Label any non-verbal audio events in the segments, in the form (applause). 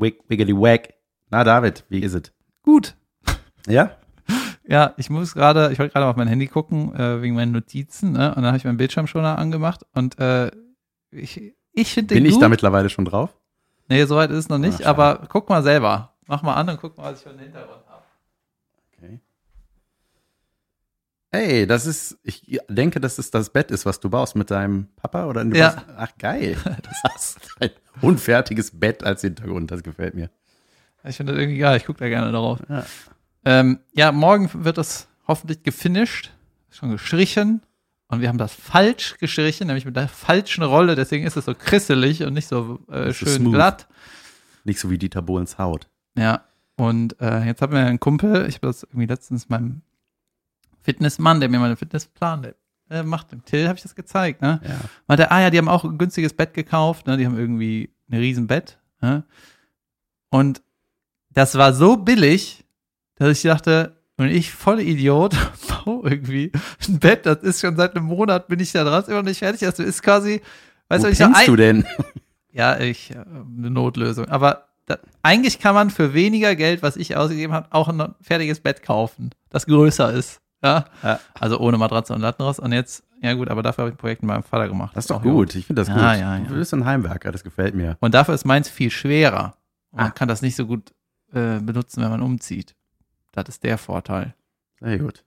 Wick, wiggity wack. Na, David, wie ist es? Gut. Ja? (laughs) Ja, ich muss gerade, ich wollte gerade auf mein Handy gucken, äh, wegen meinen Notizen, ne? Und dann habe ich meinen Bildschirmschoner angemacht und äh, ich, ich finde den Bin ich gut. da mittlerweile schon drauf? Nee, soweit ist es noch nicht, schade. aber guck mal selber. Mach mal an und guck mal, was ich für einen Hintergrund habe. Okay. Ey, das ist, ich denke, dass es das Bett ist, was du baust mit deinem Papa oder du Ja. baust- Ach geil. Das hast ein unfertiges Bett als Hintergrund, das gefällt mir. Ich finde das irgendwie geil, ich gucke da gerne drauf. Ja. Ähm, ja, morgen wird das hoffentlich gefinisht, schon gestrichen. Und wir haben das falsch gestrichen, nämlich mit der falschen Rolle, deswegen ist es so krisselig und nicht so äh, schön glatt. Nicht so wie Dieter Bohlens Haut. Ja, und äh, jetzt hat mir ein Kumpel, ich habe das irgendwie letztens meinem Fitnessmann, der mir meinen Fitnessplan der, äh, macht, dem Till habe ich das gezeigt, ne? Ja. Meinte, ah ja, die haben auch ein günstiges Bett gekauft, ne? Die haben irgendwie ein Riesenbett, ne? Und das war so billig, dass ich dachte, und ich voll Idiot, (laughs) baue irgendwie ein Bett, das ist schon seit einem Monat, bin ich da dran, ist immer noch nicht fertig. Das ist quasi, weißt Wo du, ich kennst ein, du denn? (laughs) ja, ich, äh, eine Notlösung. Aber da, eigentlich kann man für weniger Geld, was ich ausgegeben habe, auch ein fertiges Bett kaufen, das größer ist. Ja. Ja. Also ohne Matratze und Lattenrost. Und jetzt, ja gut, aber dafür habe ich ein Projekt mit meinem Vater gemacht. Das ist doch gut. Ich finde das Ja, gut. ja, ja. Du bist ein Heimwerker, das gefällt mir. Und dafür ist meins viel schwerer. Und man Ah. kann das nicht so gut äh, benutzen, wenn man umzieht. Das ist der Vorteil. Sehr gut.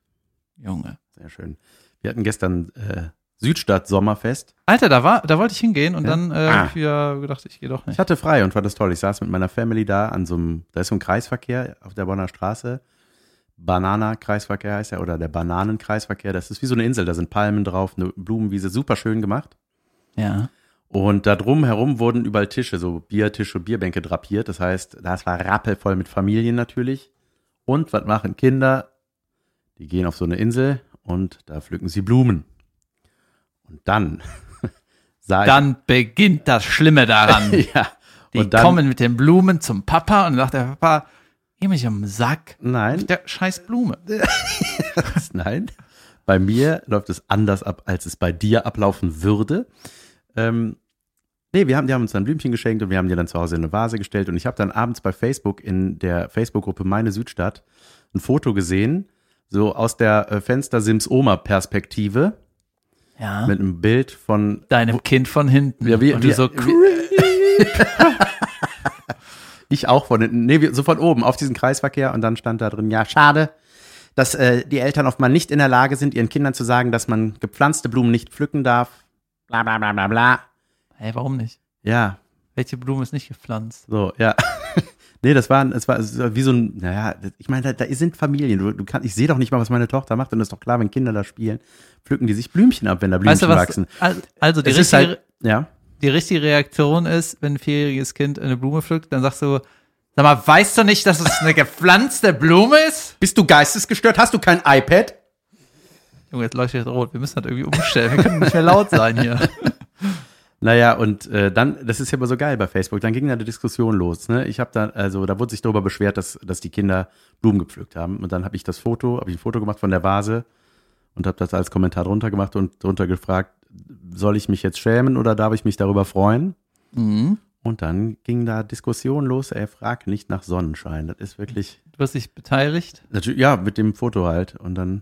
Junge. Sehr schön. Wir hatten gestern äh, Südstadt Sommerfest. Alter, da war, da wollte ich hingehen und Ja? dann äh, Ah. hab ich wieder gedacht, ich gehe doch Ich nicht. hatte frei und fand das toll. Ich saß mit meiner Family da an so einem, da ist so ein Kreisverkehr auf der Bonner Straße. Banana-Kreisverkehr heißt er oder der Bananenkreisverkehr. Das ist wie so eine Insel, da sind Palmen drauf, eine Blumenwiese, super schön gemacht. Ja. Und da drum herum wurden überall Tische, so Biertische, Bierbänke drapiert. Das heißt, das war rappelvoll mit Familien natürlich. Und was machen Kinder? Die gehen auf so eine Insel und da pflücken sie Blumen. Und dann (laughs) sah Dann beginnt das Schlimme daran. (laughs) ja. Die Und dann, kommen mit den Blumen zum Papa und sagt der Papa, geh mich am Sack. Nein, Mit der scheiß Blume. (laughs) nein. Bei mir läuft es anders ab, als es bei dir ablaufen würde. Ähm, nee, wir haben, die haben uns ein Blümchen geschenkt und wir haben dir dann zu Hause in eine Vase gestellt. Und ich habe dann abends bei Facebook in der Facebook-Gruppe Meine Südstadt ein Foto gesehen, so aus der äh, Fenster-Sims-Oma-Perspektive Ja. mit einem Bild von deinem Kind von hinten. Ja, wir- und du wir- so, wir- (laughs) (laughs) Ich auch von hinten, nee, so von oben auf diesen Kreisverkehr und dann stand da drin, ja, schade, dass äh, die Eltern oft mal nicht in der Lage sind, ihren Kindern zu sagen, dass man gepflanzte Blumen nicht pflücken darf. Bla bla bla bla bla. hey, warum nicht? Ja, Welche Blume ist nicht gepflanzt? so, ja. (laughs) nee, das war, es war, es war wie so ein, naja, ich meine, da, da sind Familien. Du, du kannst, ich sehe doch nicht mal, was meine Tochter macht und es ist doch klar, wenn Kinder da spielen, pflücken die sich Blümchen ab, wenn da Blümchen Weißt du was? wachsen. al- Also die Es ist richtige, halt, ja. Die richtige Reaktion ist, wenn ein vierjähriges Kind eine Blume pflückt, dann sagst du, sag mal, weißt du nicht, dass es eine gepflanzte Blume ist? Bist du geistesgestört? Hast du kein iPad? Junge, jetzt leuchtet rot. Wir müssen das irgendwie umstellen. Wir können nicht mehr laut sein hier. (laughs) Naja, und äh, dann, das ist ja immer so geil bei Facebook, dann ging da eine Diskussion los. Ne? Ich habe da, also da wurde sich darüber beschwert, dass, dass die Kinder Blumen gepflückt haben. Und dann habe ich das Foto, habe ich ein Foto gemacht von der Vase und habe das als Kommentar drunter gemacht und drunter gefragt, soll ich mich jetzt schämen oder darf ich mich darüber freuen? Mhm. Und dann ging da Diskussion los, ey, frag nicht nach Sonnenschein. Das ist wirklich, Du hast dich beteiligt. natürlich, ja, mit dem Foto halt. Und dann,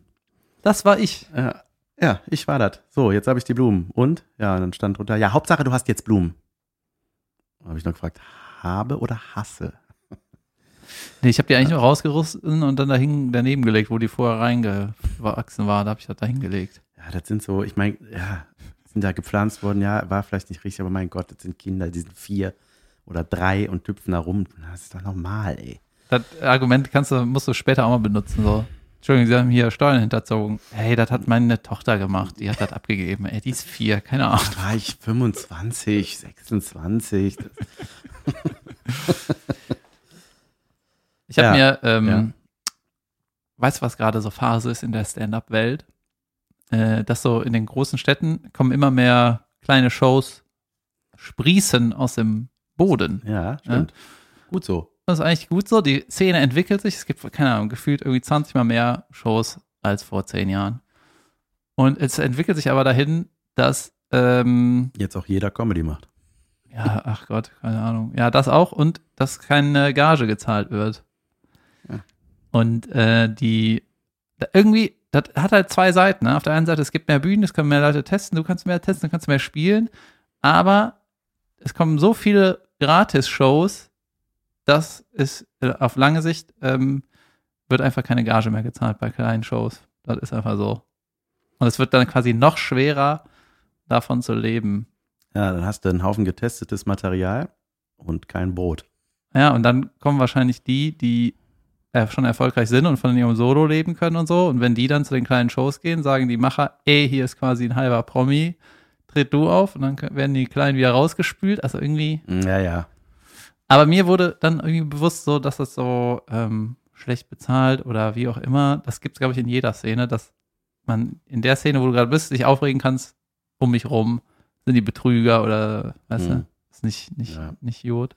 Das war ich. äh, ja, ich war das. So, jetzt habe ich die Blumen. Und? Ja, und dann stand drunter, ja, Hauptsache, du hast jetzt Blumen. Habe ich noch gefragt, habe oder hasse? Nee, ich habe die eigentlich nur rausgerissen und dann dahin daneben gelegt, wo die vorher reingewachsen war. Da habe ich das dahin gelegt. Ja, das sind so, ich meine, ja, sind da gepflanzt worden, ja, war vielleicht nicht richtig, aber mein Gott, das sind Kinder, die sind vier oder drei und hüpfen da rum. Das ist doch normal, ey. Das Argument kannst du, musst du später auch mal benutzen. So. Entschuldigung, Sie haben hier Steuern hinterzogen. Hey, das hat meine Tochter gemacht. Die hat das abgegeben. Ey, die ist vier. Keine Ahnung. Da war ich 25, 26. (laughs) Ich habe Ja, mir, ähm, ja. weißt du, was gerade so Phase ist in der Stand-Up-Welt? Äh, dass so in den großen Städten kommen immer mehr kleine Shows sprießen aus dem Boden. ja, stimmt. Gut so. Das ist eigentlich gut so. Die Szene entwickelt sich. Es gibt, keine Ahnung, gefühlt irgendwie 20 mal mehr Shows als vor zehn Jahren. Und es entwickelt sich aber dahin, dass, ähm, Jetzt auch jeder Comedy macht. Ja, ach Gott, keine Ahnung. Ja, das auch und dass keine Gage gezahlt wird. Und äh, die irgendwie, das hat halt zwei Seiten. Ne? Auf der einen Seite, es gibt mehr Bühnen, es können mehr Leute testen, du kannst mehr testen, du kannst mehr spielen, aber es kommen so viele Gratis-Shows, dass es äh, auf lange Sicht ähm, wird einfach keine Gage mehr gezahlt bei kleinen Shows. Das ist einfach so. Und es wird dann quasi noch schwerer, davon zu leben. Ja, dann hast du einen Haufen getestetes Material und kein Brot. Ja, und dann kommen wahrscheinlich die, die schon erfolgreich sind und von ihrem Solo leben können und so. Und wenn die dann zu den kleinen Shows gehen, sagen die Macher, ey, hier ist quasi ein halber Promi, tritt du auf und dann werden die Kleinen wieder rausgespült. Also irgendwie. Ja, ja. Aber mir wurde dann irgendwie bewusst so, dass das so ähm, schlecht bezahlt oder wie auch immer. Das gibt es, glaube ich, in jeder Szene, dass man in der Szene, wo du gerade bist, dich aufregen kannst, um mich rum, sind die Betrüger oder, weißt Hm. du, ist nicht, nicht, Ja. nicht gut.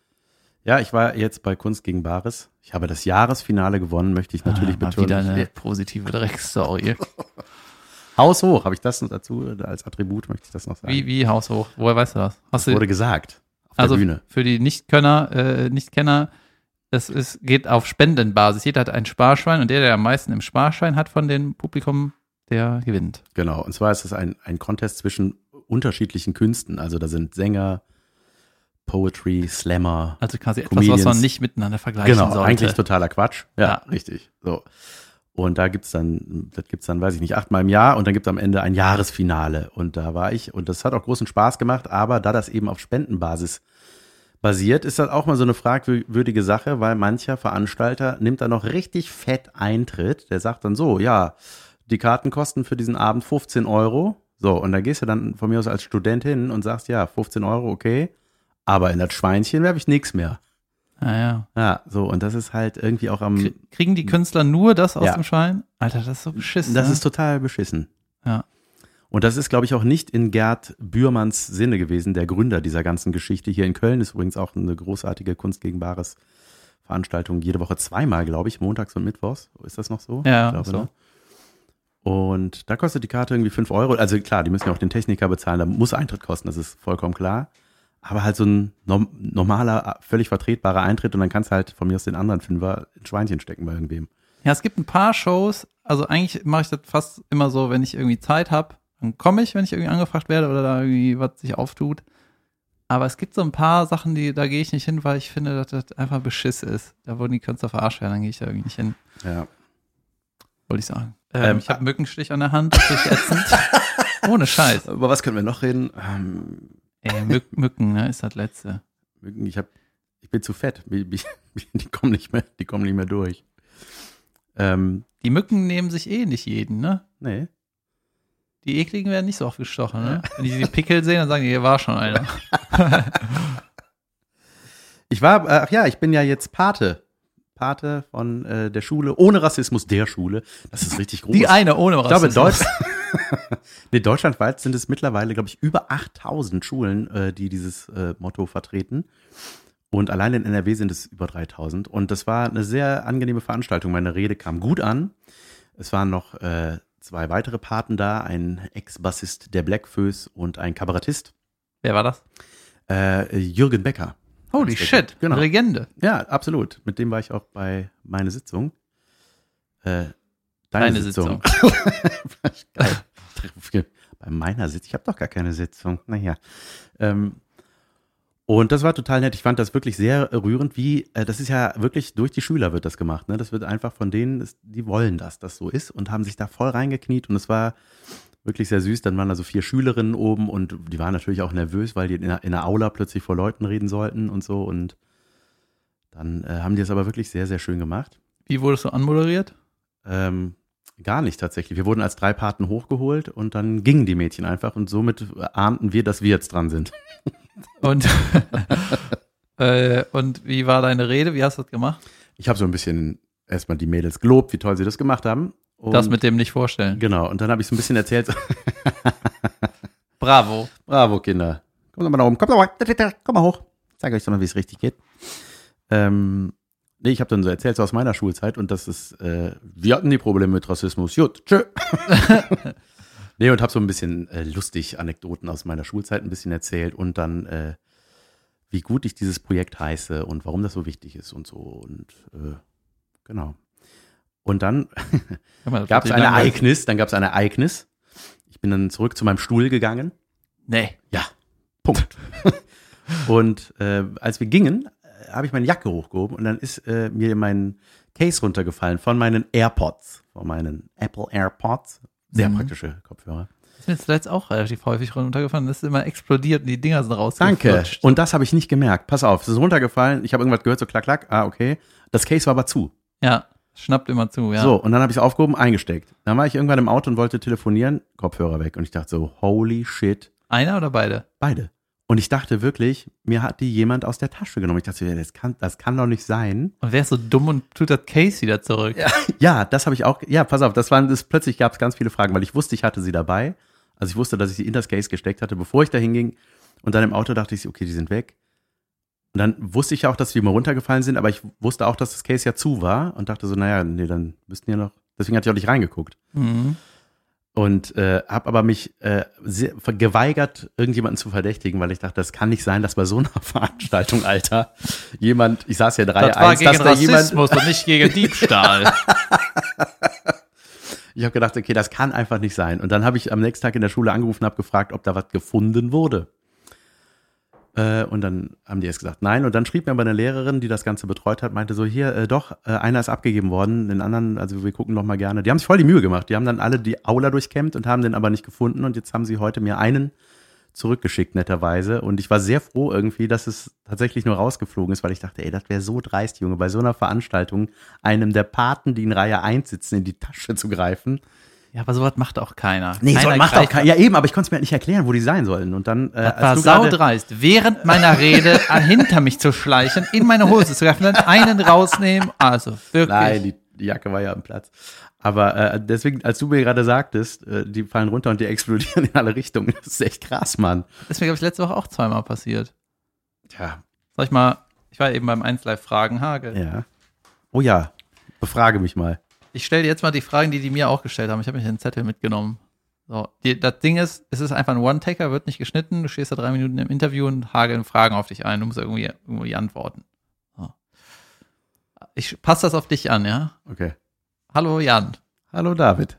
Ja, ich war jetzt bei Kunst gegen Bares. Ich habe das Jahresfinale gewonnen, möchte ich natürlich Ah, betonen. wieder eine positive Dreckstory. (laughs) Haus hoch, habe ich das noch dazu als Attribut, möchte ich das noch sagen. Wie, wie haushoch? Woher weißt du das? Hast du, Wurde gesagt auf also der Bühne. für die Nichtkönner, äh, Nichtkenner, das ist, geht auf Spendenbasis. Jeder hat ein Sparschwein und der, der am meisten im Sparschwein hat von dem Publikum, der gewinnt. Genau. Und zwar ist es ein, ein Contest zwischen unterschiedlichen Künsten. Also da sind Sänger, Poetry, Slammer. Also quasi etwas, was man nicht miteinander vergleichen Genau, sollte. eigentlich totaler Quatsch. Ja, Ja. richtig. So. Und da gibt's dann, das gibt's dann, weiß ich nicht, achtmal im Jahr und dann gibt's am Ende ein Jahresfinale. Und da war ich und das hat auch großen Spaß gemacht, aber da das eben auf Spendenbasis basiert, ist das auch mal so eine fragwürdige Sache, weil mancher Veranstalter nimmt da noch richtig fett Eintritt. Der sagt dann so, ja, die Karten kosten für diesen Abend 15 Euro. So, und da gehst du dann von mir aus als Student hin und sagst, ja, 15 Euro, okay. Aber in das Schweinchen werfe ich nichts mehr. Ah, ja. Ja, so, und das ist halt irgendwie auch am. Krie- Kriegen die Künstler nur das aus Ja. dem Schwein? Alter, das ist so beschissen. Das ne? ist total beschissen. Ja. Und das ist, glaube ich, auch nicht in Gerd Bührmanns Sinne gewesen, der Gründer dieser ganzen Geschichte. Hier in Köln ist übrigens auch eine großartige Kunst gegen Bares Veranstaltung, jede Woche zweimal, glaube ich, montags und mittwochs. Ist das noch so? Ja, ich glaube, so. ne? Und da kostet die Karte irgendwie 5 Euro. Also klar, die müssen ja auch den Techniker bezahlen, da muss Eintritt kosten, das ist vollkommen klar. Aber halt so ein norm- normaler, völlig vertretbarer Eintritt und dann kannst du halt von mir aus den anderen Fünfer ein Schweinchen stecken bei irgendwem. Ja, es gibt ein paar Shows, also eigentlich mache ich das fast immer so, wenn ich irgendwie Zeit habe, dann komme ich, wenn ich irgendwie angefragt werde oder da irgendwie was sich auftut. Aber es gibt so ein paar Sachen, die, da gehe ich nicht hin, weil ich finde, dass das einfach Beschiss ist. Da wurden die Künstler verarscht werden, dann gehe ich da irgendwie nicht hin, Ja. wollte ich sagen. Ähm, Ähm, ich habe einen Mückenstich an der Hand, ätzend. (laughs) Ohne Scheiß. Über was können wir noch reden? Ähm, Ey, Mück, Mücken, ne, ist das letzte. Mücken, ich hab, ich bin zu fett. (laughs) Die, kommen nicht mehr, die kommen nicht mehr durch. Ähm, Die Mücken nehmen sich eh nicht jeden, ne? nee. Die ekligen werden nicht so oft gestochen, ne? Wenn die die Pickel sehen, dann sagen die, hier war schon einer. (laughs) Ich war, äh, ach ja, ich bin ja jetzt Pate. Pate von äh, der Schule, ohne Rassismus der Schule. Das ist richtig groß. Die eine ohne ich glaube, Rassismus. Deutsch, (laughs) nee, deutschlandweit sind es mittlerweile, glaube ich, über 8000 Schulen, äh, die dieses äh, Motto vertreten. Und allein in NRW sind es über 3000. Und das war eine sehr angenehme Veranstaltung. Meine Rede kam gut an. Es waren noch äh, zwei weitere Paten da, ein Ex-Bassist der Blackfoes und ein Kabarettist, Wer war das? äh, Jürgen Becker. Holy shit, genau. Legende. Ja, absolut. Mit dem war ich auch bei meine Sitzung. Äh, deine, Deine Sitzung. (laughs) Geil. bei meiner Sitzung. Ich habe doch gar keine Sitzung. Naja. Ähm, und das war total nett. Ich fand das wirklich sehr rührend, wie, äh, das ist ja wirklich durch die Schüler wird das gemacht. Ne? Das wird einfach von denen, die wollen, dass das so ist und haben sich da voll reingekniet. Und es war wirklich sehr süß. Dann waren da so vier Schülerinnen oben und die waren natürlich auch nervös, weil die in der, in der Aula plötzlich vor Leuten reden sollten und so. Und dann äh, haben die es aber wirklich sehr, sehr schön gemacht. Wie wurdest du anmoderiert? Ähm, gar nicht tatsächlich. Wir wurden als drei Paten hochgeholt und dann gingen die Mädchen einfach und somit ahnten wir, dass wir jetzt dran sind. (laughs) Und, (laughs) äh, und wie war deine Rede? Wie hast du das gemacht? Ich habe so ein bisschen erstmal die Mädels gelobt, wie toll sie das gemacht haben. Und das mit dem nicht vorstellen. Genau, und dann habe ich so ein bisschen erzählt, (laughs) Bravo. bravo Kinder, kommt doch mal da oben, kommt doch mal, komm mal hoch, ich zeige euch doch mal, wie es richtig geht. Ähm, nee, ich habe dann so erzählt, so aus meiner Schulzeit und das ist, äh, wir hatten die Probleme mit Rassismus, gut, tschö. (laughs) nee, und habe so ein bisschen äh, lustig Anekdoten aus meiner Schulzeit ein bisschen erzählt und dann äh, wie gut ich dieses Projekt heiße und warum das so wichtig ist und so. Und äh, genau. Und dann gab es ein. Ereignis, dann gab es ein Ereignis. Ich bin dann zurück zu meinem Stuhl gegangen. Nee. Ja, Punkt. (laughs) und äh, als wir gingen, äh, habe ich meine Jacke hochgehoben und dann ist äh, mir mein Case runtergefallen von meinen AirPods, von meinen Apple AirPods. Sehr Mhm. praktische Kopfhörer. Ist mir zuletzt auch relativ häufig runtergefallen. Das ist immer explodiert und die Dinger sind Danke. rausgeflutscht. Und das habe ich nicht gemerkt. Pass auf, es ist runtergefallen. Ich habe irgendwas gehört, so klack, klack. Ah, okay. Das Case war aber zu. Ja, schnappt immer zu, ja. So, und dann habe ich es aufgehoben, eingesteckt. Dann war ich irgendwann im Auto und wollte telefonieren, Kopfhörer weg. Und ich dachte so, holy shit, Einer oder beide? beide. Und ich dachte wirklich, mir hat die jemand aus der Tasche genommen. Ich dachte, ja, das kann, das kann doch nicht sein. Und wer ist so dumm und tut das Case wieder zurück? Ja, (laughs) ja das habe ich auch. Ja, pass auf, das waren das, plötzlich gab es ganz viele Fragen, weil ich wusste, ich hatte sie dabei. Also ich wusste, dass ich sie in das Case gesteckt hatte, bevor ich da hinging. Und dann im Auto dachte ich, okay, die sind weg. Und dann wusste ich auch, dass die mal runtergefallen sind, aber ich wusste auch, dass das Case ja zu war und dachte so, naja, nee, dann müssten ja noch. Deswegen hatte ich auch nicht reingeguckt. Mhm. Und äh, habe aber mich äh, sehr, geweigert, irgendjemanden zu verdächtigen, weil ich dachte, das kann nicht sein, dass bei so einer (laughs) Veranstaltung, Alter, jemand, ich saß ja drei Das war gegen dass da jemand, Rassismus und nicht gegen (laughs) Diebstahl. ich habe gedacht, okay, das kann einfach nicht sein. Und dann habe ich am nächsten Tag in der Schule angerufen und habe gefragt, ob da was gefunden wurde. Äh, und dann haben die erst gesagt, nein. Und dann schrieb mir aber eine Lehrerin, die das Ganze betreut hat, meinte so, hier, äh, doch, äh, einer ist abgegeben worden, den anderen, also wir gucken noch mal gerne. Die haben sich voll die Mühe gemacht. Die haben dann alle die Aula durchkämmt und haben den aber nicht gefunden. Und jetzt haben sie heute mir einen zurückgeschickt, netterweise. Und ich war sehr froh irgendwie, dass es tatsächlich nur rausgeflogen ist, weil ich dachte, ey, das wäre so dreist, Junge, bei so einer Veranstaltung einem der Paten, die in Reihe 1 sitzen, in die Tasche zu greifen. Ja, aber sowas macht auch keiner. Nee, keiner so macht auch greift- kein, Ja, eben, aber ich konnte es mir halt nicht erklären, wo die sein sollen. Und dann, äh, Das war saudreist, während meiner Rede (laughs) hinter mich zu schleichen, in meine Hose zu greifen, dann einen rausnehmen. Also, wirklich. Nein, die, die Jacke war ja am Platz. Aber äh, deswegen, als du mir gerade sagtest, äh, die fallen runter und die explodieren (laughs) in alle Richtungen, das ist echt krass, Mann. Das ist mir, glaube ich, letzte Woche auch zweimal passiert. Tja, Sag ich mal, ich war eben beim 1 Live Fragen Hagel. ja. Oh ja, befrage mich mal. Ich stelle dir jetzt mal die Fragen, die die mir auch gestellt haben. Ich habe mich den Zettel mitgenommen. So, die, das Ding ist, es ist einfach ein One-Taker, wird nicht geschnitten. Du stehst da drei Minuten im Interview und hageln Fragen auf dich ein. Du musst irgendwie, irgendwie antworten. So. Ich passe das auf dich an, ja? Okay. Hallo Jan. Hallo David.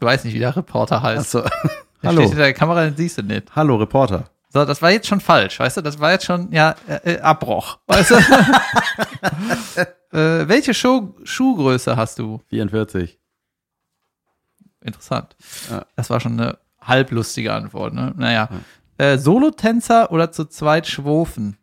Du weißt nicht, wie der Reporter heißt. Achso. (laughs) Der Hallo. steht hinter der Kamera, den siehst du nicht. Hallo Reporter. So, das war jetzt schon falsch, weißt du? Das war jetzt schon, ja, äh, äh, Abbruch, weißt du? (laughs) äh, welche Schuh Schuhgröße hast du? 44. Interessant. Ja. Das war schon eine halblustige Antwort, ne? Naja. Äh, Solotänzer oder zu zweit schwofen?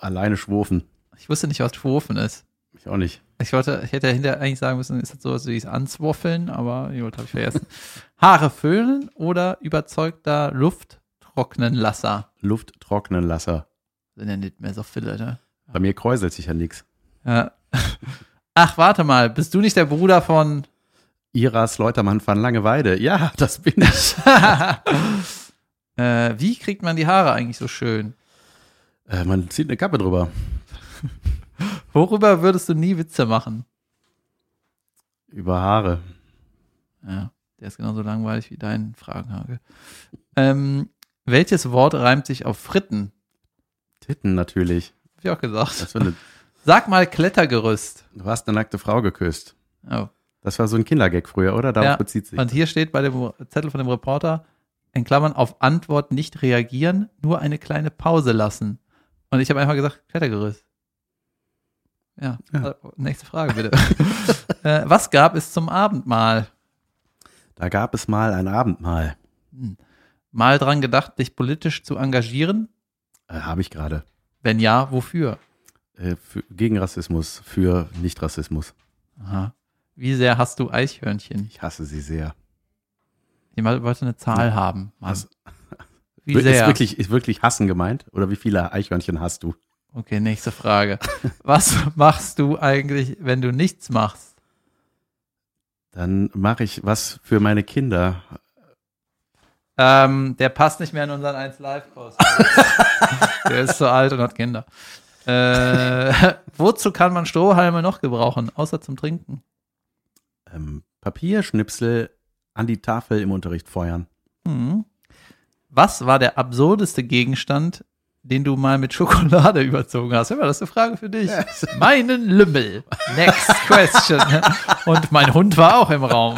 Alleine schwurfen. Ich wusste nicht, was schwofen ist. Ich auch nicht. Ich wollte, ich hätte hinter eigentlich sagen müssen, ist das sowas wie Answoffeln, aber gut, habe ich vergessen. Haare föhnen oder überzeugter Lufttrocknenlasser? Lufttrocknenlasser. Sind ja nicht mehr so viele, ne? Bei mir kräuselt sich ja nichts. Ja. (laughs) Ach, warte mal, bist du nicht der Bruder von Iras Leutermann van Langeweide. Ja, das bin ich. (laughs) äh, wie kriegt man die Haare eigentlich so schön? äh, man zieht eine Kappe drüber. (laughs) Worüber würdest du nie Witze machen? Über Haare. Ja, der ist genauso langweilig wie dein Fragenhagel. Ähm, welches Wort reimt sich auf Fritten? Titten natürlich. Hab ich auch gesagt. Eine, Sag mal Klettergerüst. du hast eine nackte Frau geküsst. Oh. Das war so ein Kindergag früher, oder? Darauf Ja, bezieht sich. Und hier steht bei dem Zettel von dem Reporter, in Klammern, auf Antwort nicht reagieren, nur eine kleine Pause lassen. Und ich habe einfach gesagt, Klettergerüst. Ja, Ja. äh, nächste Frage bitte. (laughs) äh, was gab es zum Abendmahl? Da gab es mal ein Abendmahl. Mal dran gedacht, dich politisch zu engagieren? Äh, Habe ich gerade. Wenn ja, wofür? Äh, für, gegen Rassismus, für Nicht-Rassismus. Aha. Wie sehr hast du Eichhörnchen? Ich hasse sie sehr. Jemand wollte eine Zahl haben. Mann. Hass- Wie ist, sehr? wirklich, ist wirklich Hassen gemeint? Oder wie viele Eichhörnchen hast du? Okay, nächste Frage. (laughs) Was machst du eigentlich, wenn du nichts machst? Dann mache ich was für meine Kinder. Ähm, der passt nicht mehr in unseren 1 Live-Kurs. (laughs) der ist zu alt und hat Kinder. Äh, (laughs) wozu kann man Strohhalme noch gebrauchen, außer zum Trinken? Ähm, Papierschnipsel an die Tafel im Unterricht feuern. Hm. Was war der absurdeste Gegenstand, den du mal mit Schokolade (laughs) überzogen hast? Hör mal, das ist eine Frage für dich. Meinen Lümmel. Next question. Und mein Hund war auch im Raum.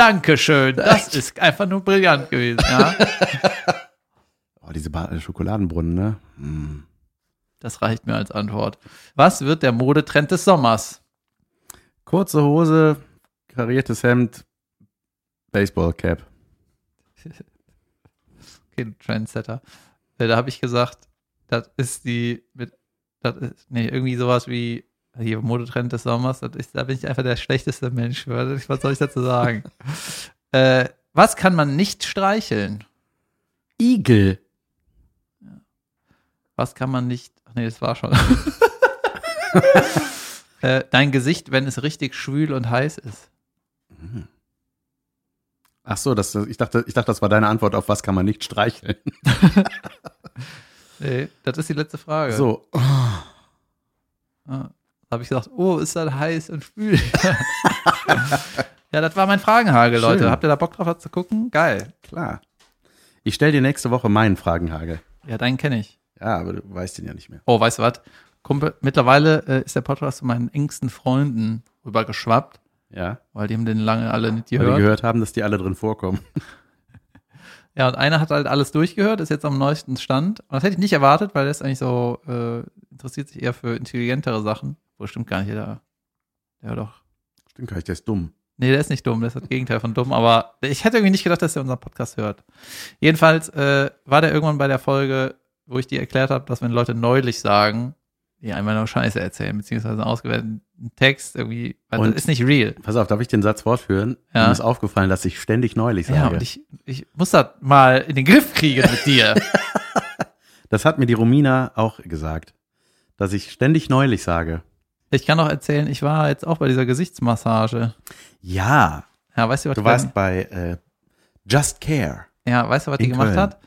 Dankeschön. (laughs) Das ist einfach nur brillant gewesen. Ja? (laughs) Oh, diese ba Schokoladenbrunnen, ne? Mm. Das reicht mir als Antwort. Was wird der Modetrend des Sommers? Kurze Hose, kariertes Hemd, Baseballcap. (laughs) Okay, Trendsetter. Äh, Da habe ich gesagt, das ist die mit, das ist, nee, irgendwie sowas wie hier Modetrend des Sommers. Ist, da bin ich einfach der schlechteste Mensch. Was soll ich dazu sagen? (laughs) äh, was kann man nicht streicheln? Igel. Was kann man nicht? Ach nee, das war schon. (laughs) äh, dein Gesicht, wenn es richtig schwül und heiß ist. Ach so, das, ich, dachte, ich dachte, das war deine Antwort auf was kann man nicht streicheln. (laughs) Nee, das ist die letzte Frage. So, Ah, habe ich gesagt, oh, ist das heiß und schwül. (laughs) ja, das war mein Fragenhagel, Leute. Schön. Habt ihr da Bock drauf, was zu gucken? Geil. klar. Ich stelle dir nächste Woche meinen Fragenhagel. Ja, deinen kenne ich. Ja, aber du weißt ihn ja nicht mehr. Oh, weißt du was? Kumpel, mittlerweile äh, ist der Podcast zu meinen engsten Freunden rübergeschwappt, Ja, weil die haben den lange alle nicht weil wir gehört. gehört haben, dass die alle drin vorkommen. (laughs) Ja, und einer hat halt alles durchgehört, ist jetzt am neuesten Stand. Und das hätte ich nicht erwartet, weil der ist eigentlich so, äh, interessiert sich eher für intelligentere Sachen. Wo stimmt gar nicht, der, der doch. Stimmt gar nicht, der ist dumm. Nee, der ist nicht dumm, der ist das Gegenteil von dumm, aber ich hätte irgendwie nicht gedacht, dass er unseren Podcast hört. Jedenfalls äh, war der irgendwann bei der Folge, wo ich dir erklärt habe, dass wenn Leute neulich sagen, die einmal nur Scheiße erzählen, beziehungsweise einen ausgewählten Text irgendwie, weil Und- das ist nicht real. Pass auf, darf ich den Satz fortführen? Ja. Mir ist aufgefallen, dass ich ständig neulich sage. Ja, und ich, ich muss das mal in den Griff kriegen mit dir. (laughs) das hat mir die Romina auch gesagt, dass ich ständig neulich sage. Ich kann noch erzählen, ich war jetzt auch bei dieser Gesichtsmassage. Ja, Ja, weißt du, was du warst bei äh, Just Care. Ja, weißt du, was die gemacht Köln. hat?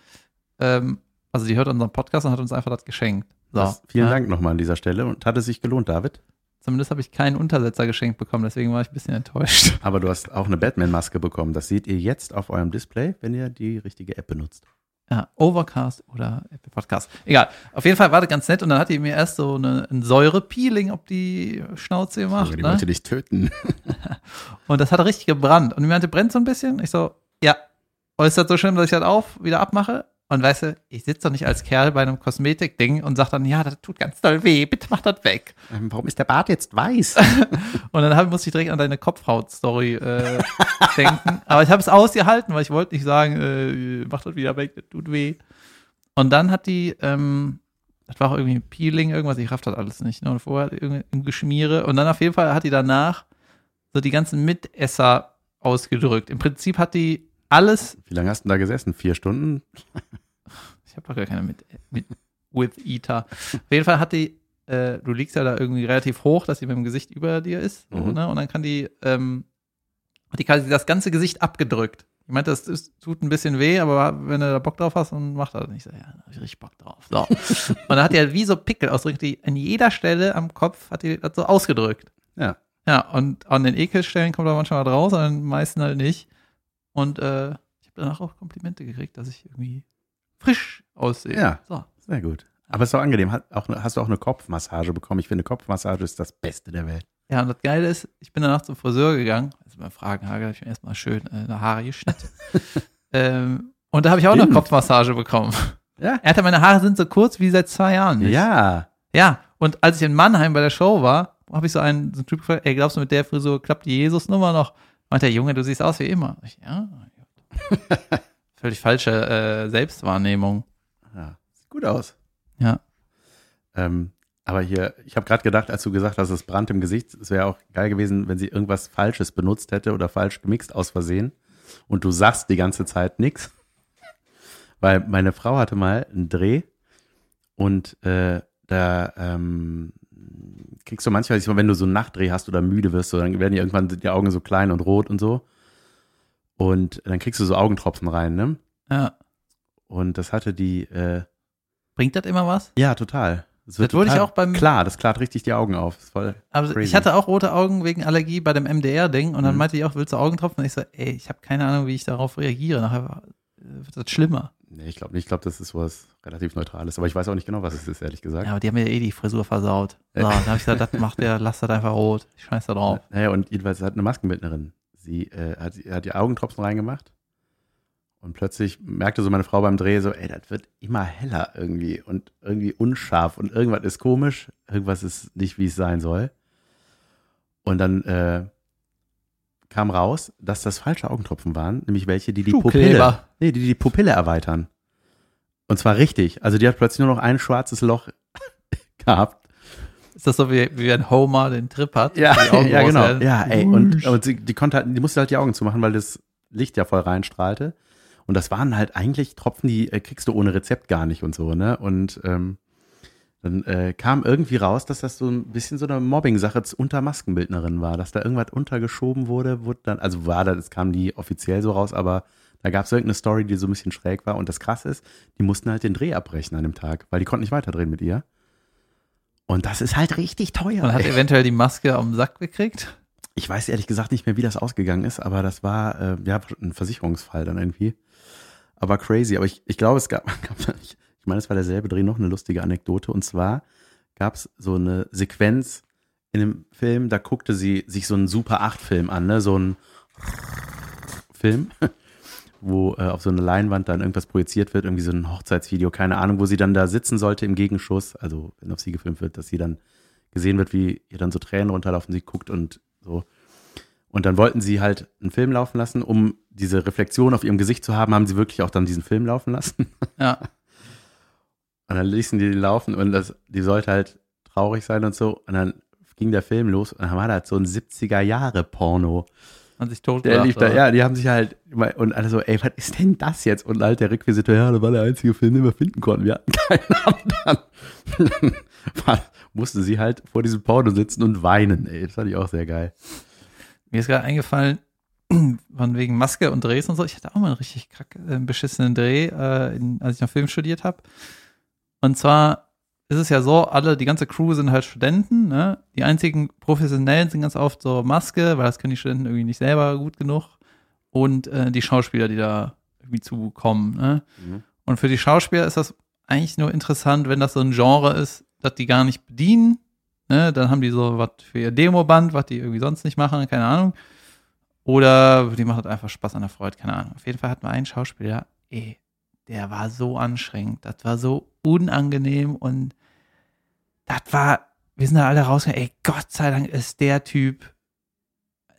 Ähm, also die hört unseren Podcast und hat uns einfach das geschenkt. So. Das, vielen ja. Dank nochmal an dieser Stelle. Und hat es sich gelohnt, David? Zumindest habe ich keinen Untersetzer geschenkt bekommen, deswegen war ich ein bisschen enttäuscht. Aber du hast auch eine Batman-Maske bekommen. Das seht ihr jetzt auf eurem Display, wenn ihr die richtige App benutzt. Ja, Overcast oder Apple Podcast. Egal. Auf jeden Fall war das ganz nett und dann hat die mir erst so eine, ein Säurepeeling auf die Schnauze gemacht. Die Ne? wollte dich töten. (laughs) Und das hat richtig gebrannt. Und die meinte, brennt so ein bisschen? Ich so, ja. Und ist das so schlimm, dass ich das auf, wieder abmache? Und weißt du, ich sitze doch nicht als Kerl bei einem Kosmetik-Ding und sag dann, ja, das tut ganz doll weh, bitte mach das weg. Ähm, Warum ist der Bart jetzt weiß? (laughs) Und dann hab, musste ich direkt an deine Kopfhaut-Story äh, (laughs) denken. Aber ich habe es ausgehalten, weil ich wollte nicht sagen, äh, mach das wieder weg, das tut weh. Und dann hat die, ähm, das war auch irgendwie ein Peeling, irgendwas, ich raff das alles nicht. Ne? Und vorher irgendwie ein Geschmiere. Und dann auf jeden Fall hat die danach so die ganzen Mitesser ausgedrückt. Im Prinzip hat die alles, Wie lange hast du da gesessen? Vier Stunden? (laughs) ich habe doch gar keine mit, mit with Eater. Auf jeden Fall hat die, äh, du liegst ja da irgendwie relativ hoch, dass sie mit dem Gesicht über dir ist. So, Mhm. ne? Und dann kann die, ähm, hat die quasi das ganze Gesicht abgedrückt. Ich meinte, das ist, tut ein bisschen weh, aber wenn du da Bock drauf hast, dann mach das. Und ich so, ja, da hab ich richtig Bock drauf. So. (laughs) und dann hat die halt wie so Pickel ausgedrückt, die an jeder Stelle am Kopf hat die das so ausgedrückt. Ja. Ja, und an den Ekelstellen kommt da manchmal was raus, an den meisten halt nicht. Und äh, ich habe danach auch Komplimente gekriegt, dass ich irgendwie frisch aussehe. Ja. So. Sehr gut. Aber es ist doch angenehm. Hat auch, eine- hast du auch eine Kopfmassage bekommen? Ich finde, Kopfmassage ist das Beste der Welt. Ja, und das Geile ist, ich bin danach zum Friseur gegangen. Also beim Fragenhagel habe ich mir erstmal schön äh, eine Haare geschnitten. (laughs) ähm, und da habe ich auch noch Stimmt. Kopfmassage bekommen. Ja. Er hatte, meine Haare sind so kurz wie seit zwei Jahren nicht. Ja. Ja, und als ich in Mannheim bei der Show war, habe ich so einen, so einen Typ gefragt, ey, glaubst du, mit der Frisur klappt die Jesus-Nummer noch? Meint der Junge, du siehst aus wie immer. Ich, ja. (laughs) Völlig falsche äh, Selbstwahrnehmung. ja. Sieht gut aus. Ja. Ähm, aber hier, ich habe gerade gedacht, als du gesagt hast, es brannt im Gesicht, es wäre auch geil gewesen, wenn sie irgendwas Falsches benutzt hätte oder falsch gemixt aus Versehen und du sagst die ganze Zeit nix. (laughs) Weil meine Frau hatte mal einen Dreh und äh, da ähm, kriegst du manchmal, ich wenn du so einen Nachtdreh hast oder müde wirst, so, dann werden die irgendwann die Augen so klein und rot und so. Und dann kriegst du so Augentropfen rein, ne? Ja. Und das hatte die, äh, Bringt das immer was? ja, total. Das, Das wurde ich auch beim- Klar, das klart richtig die Augen auf. Voll. Aber Crazy. ich hatte auch rote Augen wegen Allergie bei dem MDR-Ding und dann Mhm. meinte ich auch, willst du Augentropfen? Und ich so, ey, ich habe keine Ahnung, wie ich darauf reagiere. Nachher wird das schlimmer. Nee, ich glaube nicht. Ich glaube, das ist sowas relativ Neutrales. Aber ich weiß auch nicht genau, was es ist, ehrlich gesagt. Ja, aber die haben mir eh die Frisur versaut. So, dann habe ich gesagt, das macht der, lasst das einfach rot. Ich scheiß da drauf. Naja, und jedenfalls hat eine Maskenbildnerin. Sie äh, hat, hat die Augentropfen reingemacht. Und plötzlich merkte so meine Frau beim Dreh so, ey, das wird immer heller irgendwie und irgendwie unscharf und irgendwas ist komisch, irgendwas ist nicht, wie es sein soll. Und dann äh, kam raus, dass das falsche Augentropfen waren, nämlich welche, die die Pupille, nee, die die Pupille erweitern. Und zwar richtig. Also die hat plötzlich nur noch ein schwarzes Loch (laughs) gehabt. Ist das so wie, wie wenn Homer den Trip hat? Ja, (laughs) ja genau. werden? Ja, ey. Und, und sie, die konnte halt, die musste halt die Augen zumachen, weil das Licht ja voll reinstrahlte. Und das waren halt eigentlich Tropfen, die äh, kriegst du ohne Rezept gar nicht und so, ne? Und ähm, dann äh, kam irgendwie raus, dass das so ein bisschen so eine Mobbing-Sache unter Maskenbildnerin war, dass da irgendwas untergeschoben wurde, wurde dann, also war da, das kam nie offiziell so raus, aber da gab es irgendeine Story, die so ein bisschen schräg war. Und das krasse ist, die mussten halt den Dreh abbrechen an dem Tag, weil die konnten nicht weiterdrehen mit ihr. Und das ist halt richtig teuer. Man hat ey. eventuell die Maske am Sack gekriegt. Ich weiß ehrlich gesagt nicht mehr, wie das ausgegangen ist, aber das war äh, ja ein Versicherungsfall dann irgendwie. Aber crazy. Aber ich, ich glaube, es gab, (laughs) gab ich meine, es war derselbe Dreh, noch eine lustige Anekdote. Und zwar gab es so eine Sequenz in dem Film, da guckte sie sich so einen Super 8-Film an, ne? So ein Film, (laughs) wo äh, auf so eine Leinwand dann irgendwas projiziert wird, irgendwie so ein Hochzeitsvideo, keine Ahnung, wo sie dann da sitzen sollte im Gegenschuss, also wenn auf sie gefilmt wird, dass sie dann gesehen wird, wie ihr dann so Tränen runterlaufen, sie guckt und so. Und dann wollten sie halt einen Film laufen lassen, um diese Reflexion auf ihrem Gesicht zu haben, haben sie wirklich auch dann diesen Film laufen lassen. Ja. (laughs) Und dann ließen die den laufen und das, die sollte halt traurig sein und so. Und dann ging der Film los und dann war da halt so ein 70er-Jahre-Porno. Hat sich tot Der lief da, ja, die haben sich halt, und alle so, ey, was ist denn das jetzt? Und halt der Requisiteur, ja, das war der einzige Film, den wir finden konnten. Wir hatten (laughs) keinen anderen. (laughs) War- musste sie halt vor diesem Porno sitzen und weinen, ey. Das fand ich auch sehr geil. Mir ist gerade eingefallen, (clears throat) von wegen Maske und Drehs und so. Ich hatte auch mal einen richtig kack, äh, beschissenen Dreh, äh, in, als ich noch Film studiert habe. Und zwar ist es ja so, alle, die ganze Crew sind halt Studenten, ne? Die einzigen Professionellen sind ganz oft so Maske, weil das können die Studenten irgendwie nicht selber gut genug. Und äh, die Schauspieler, die da irgendwie zukommen, ne? Mhm. Und für die Schauspieler ist das eigentlich nur interessant, wenn das so ein Genre ist, das die gar nicht bedienen. Ne? Dann haben die so was für ihr Demoband, was die irgendwie sonst nicht machen, keine Ahnung. Oder die machen halt einfach Spaß an der Freude, keine Ahnung. Auf jeden Fall hatten wir einen Schauspieler, ey, der war so anstrengend, das war so unangenehm und das war, wir sind da alle rausgegangen, ey, Gott sei Dank ist der Typ,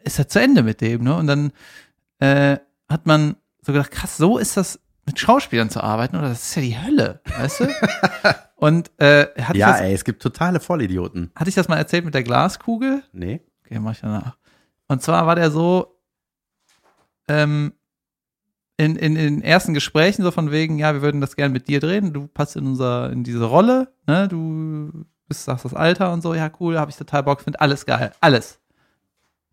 ist er zu Ende mit dem, ne? Und dann äh, hat man so gedacht, krass, so ist das mit Schauspielern zu arbeiten, oder? Das ist ja die Hölle, weißt du? (laughs) Und äh, hatte, ich Ja, das, ey, es gibt totale Vollidioten. hatte ich das mal erzählt mit der Glaskugel? Nee? Okay, mach ich danach. Und zwar war der so, ähm, in, in, in ersten Gesprächen so von wegen, ja, wir würden das gerne mit dir drehen, du passt in unser, in diese Rolle, ne, du bist, sagst das Alter und so, ja, cool, habe ich total Bock, finde alles geil, alles.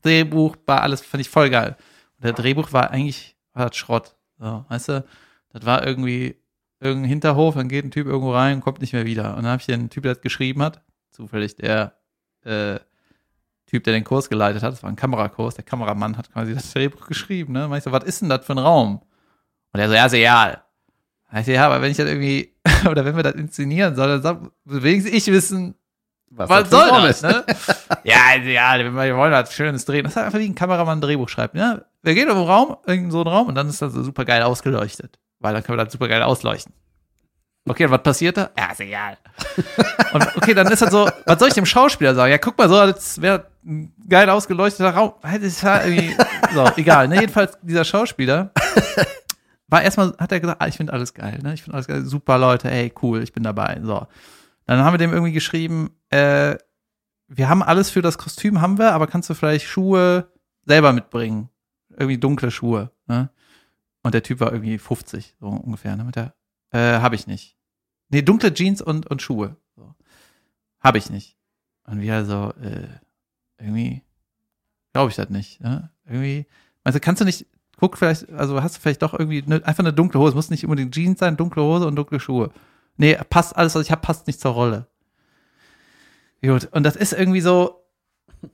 Drehbuch war alles, fand ich voll geil. Und der Drehbuch war eigentlich, war das Schrott, so, weißt du, das war irgendwie irgendein Hinterhof, dann geht ein Typ irgendwo rein und kommt nicht mehr wieder. Und dann habe ich den Typ, der das geschrieben hat, zufällig der, äh, Typ, der den Kurs geleitet hat, das war ein Kamerakurs, der Kameramann hat quasi das Drehbuch geschrieben, ne? Und ich so, was ist denn das für ein Raum? Und er so, ja, ist egal. Da Ich so, ja, aber wenn ich das irgendwie, (laughs) oder wenn wir das inszenieren sollen, dann wenigstens ich wissen, was, für soll das, ne? (laughs) ja, ist egal, wenn wir wollen was Schönes drehen. Das ist einfach wie ein Kameramann ein Drehbuch schreibt, ne? Wir gehen in einen Raum, irgendeinen so einen Raum, und dann ist das so super geil ausgeleuchtet. Weil dann können wir das super geil ausleuchten. Okay, und was passiert da? Ja, ist egal. (laughs) Und okay, dann ist das so, was soll ich dem Schauspieler sagen? Ja, guck mal so, als wäre ein geil ausgeleuchteter Raum. Das ist ja irgendwie, so, egal. Ne? Jedenfalls, dieser Schauspieler war erstmal, hat er gesagt, ah, ich finde alles geil, ne? Ich finde alles geil, super Leute, ey, cool, ich bin dabei. So. Dann haben wir dem irgendwie geschrieben, äh, wir haben alles für das Kostüm, haben wir, aber kannst du vielleicht Schuhe selber mitbringen? Irgendwie dunkle Schuhe, ne? Und der Typ war irgendwie 50, so ungefähr, ne? Mit der, äh, hab ich nicht. Nee, dunkle Jeans und, und Schuhe. So. Hab ich nicht. Und wir so, äh, irgendwie glaube ich das nicht. Ne? Irgendwie, also kannst du nicht, guck vielleicht, also hast du vielleicht doch irgendwie ne, einfach eine dunkle Hose, muss nicht unbedingt Jeans sein, dunkle Hose und dunkle Schuhe. Nee, passt alles, was ich habe, passt nicht zur Rolle. Gut, und das ist irgendwie so,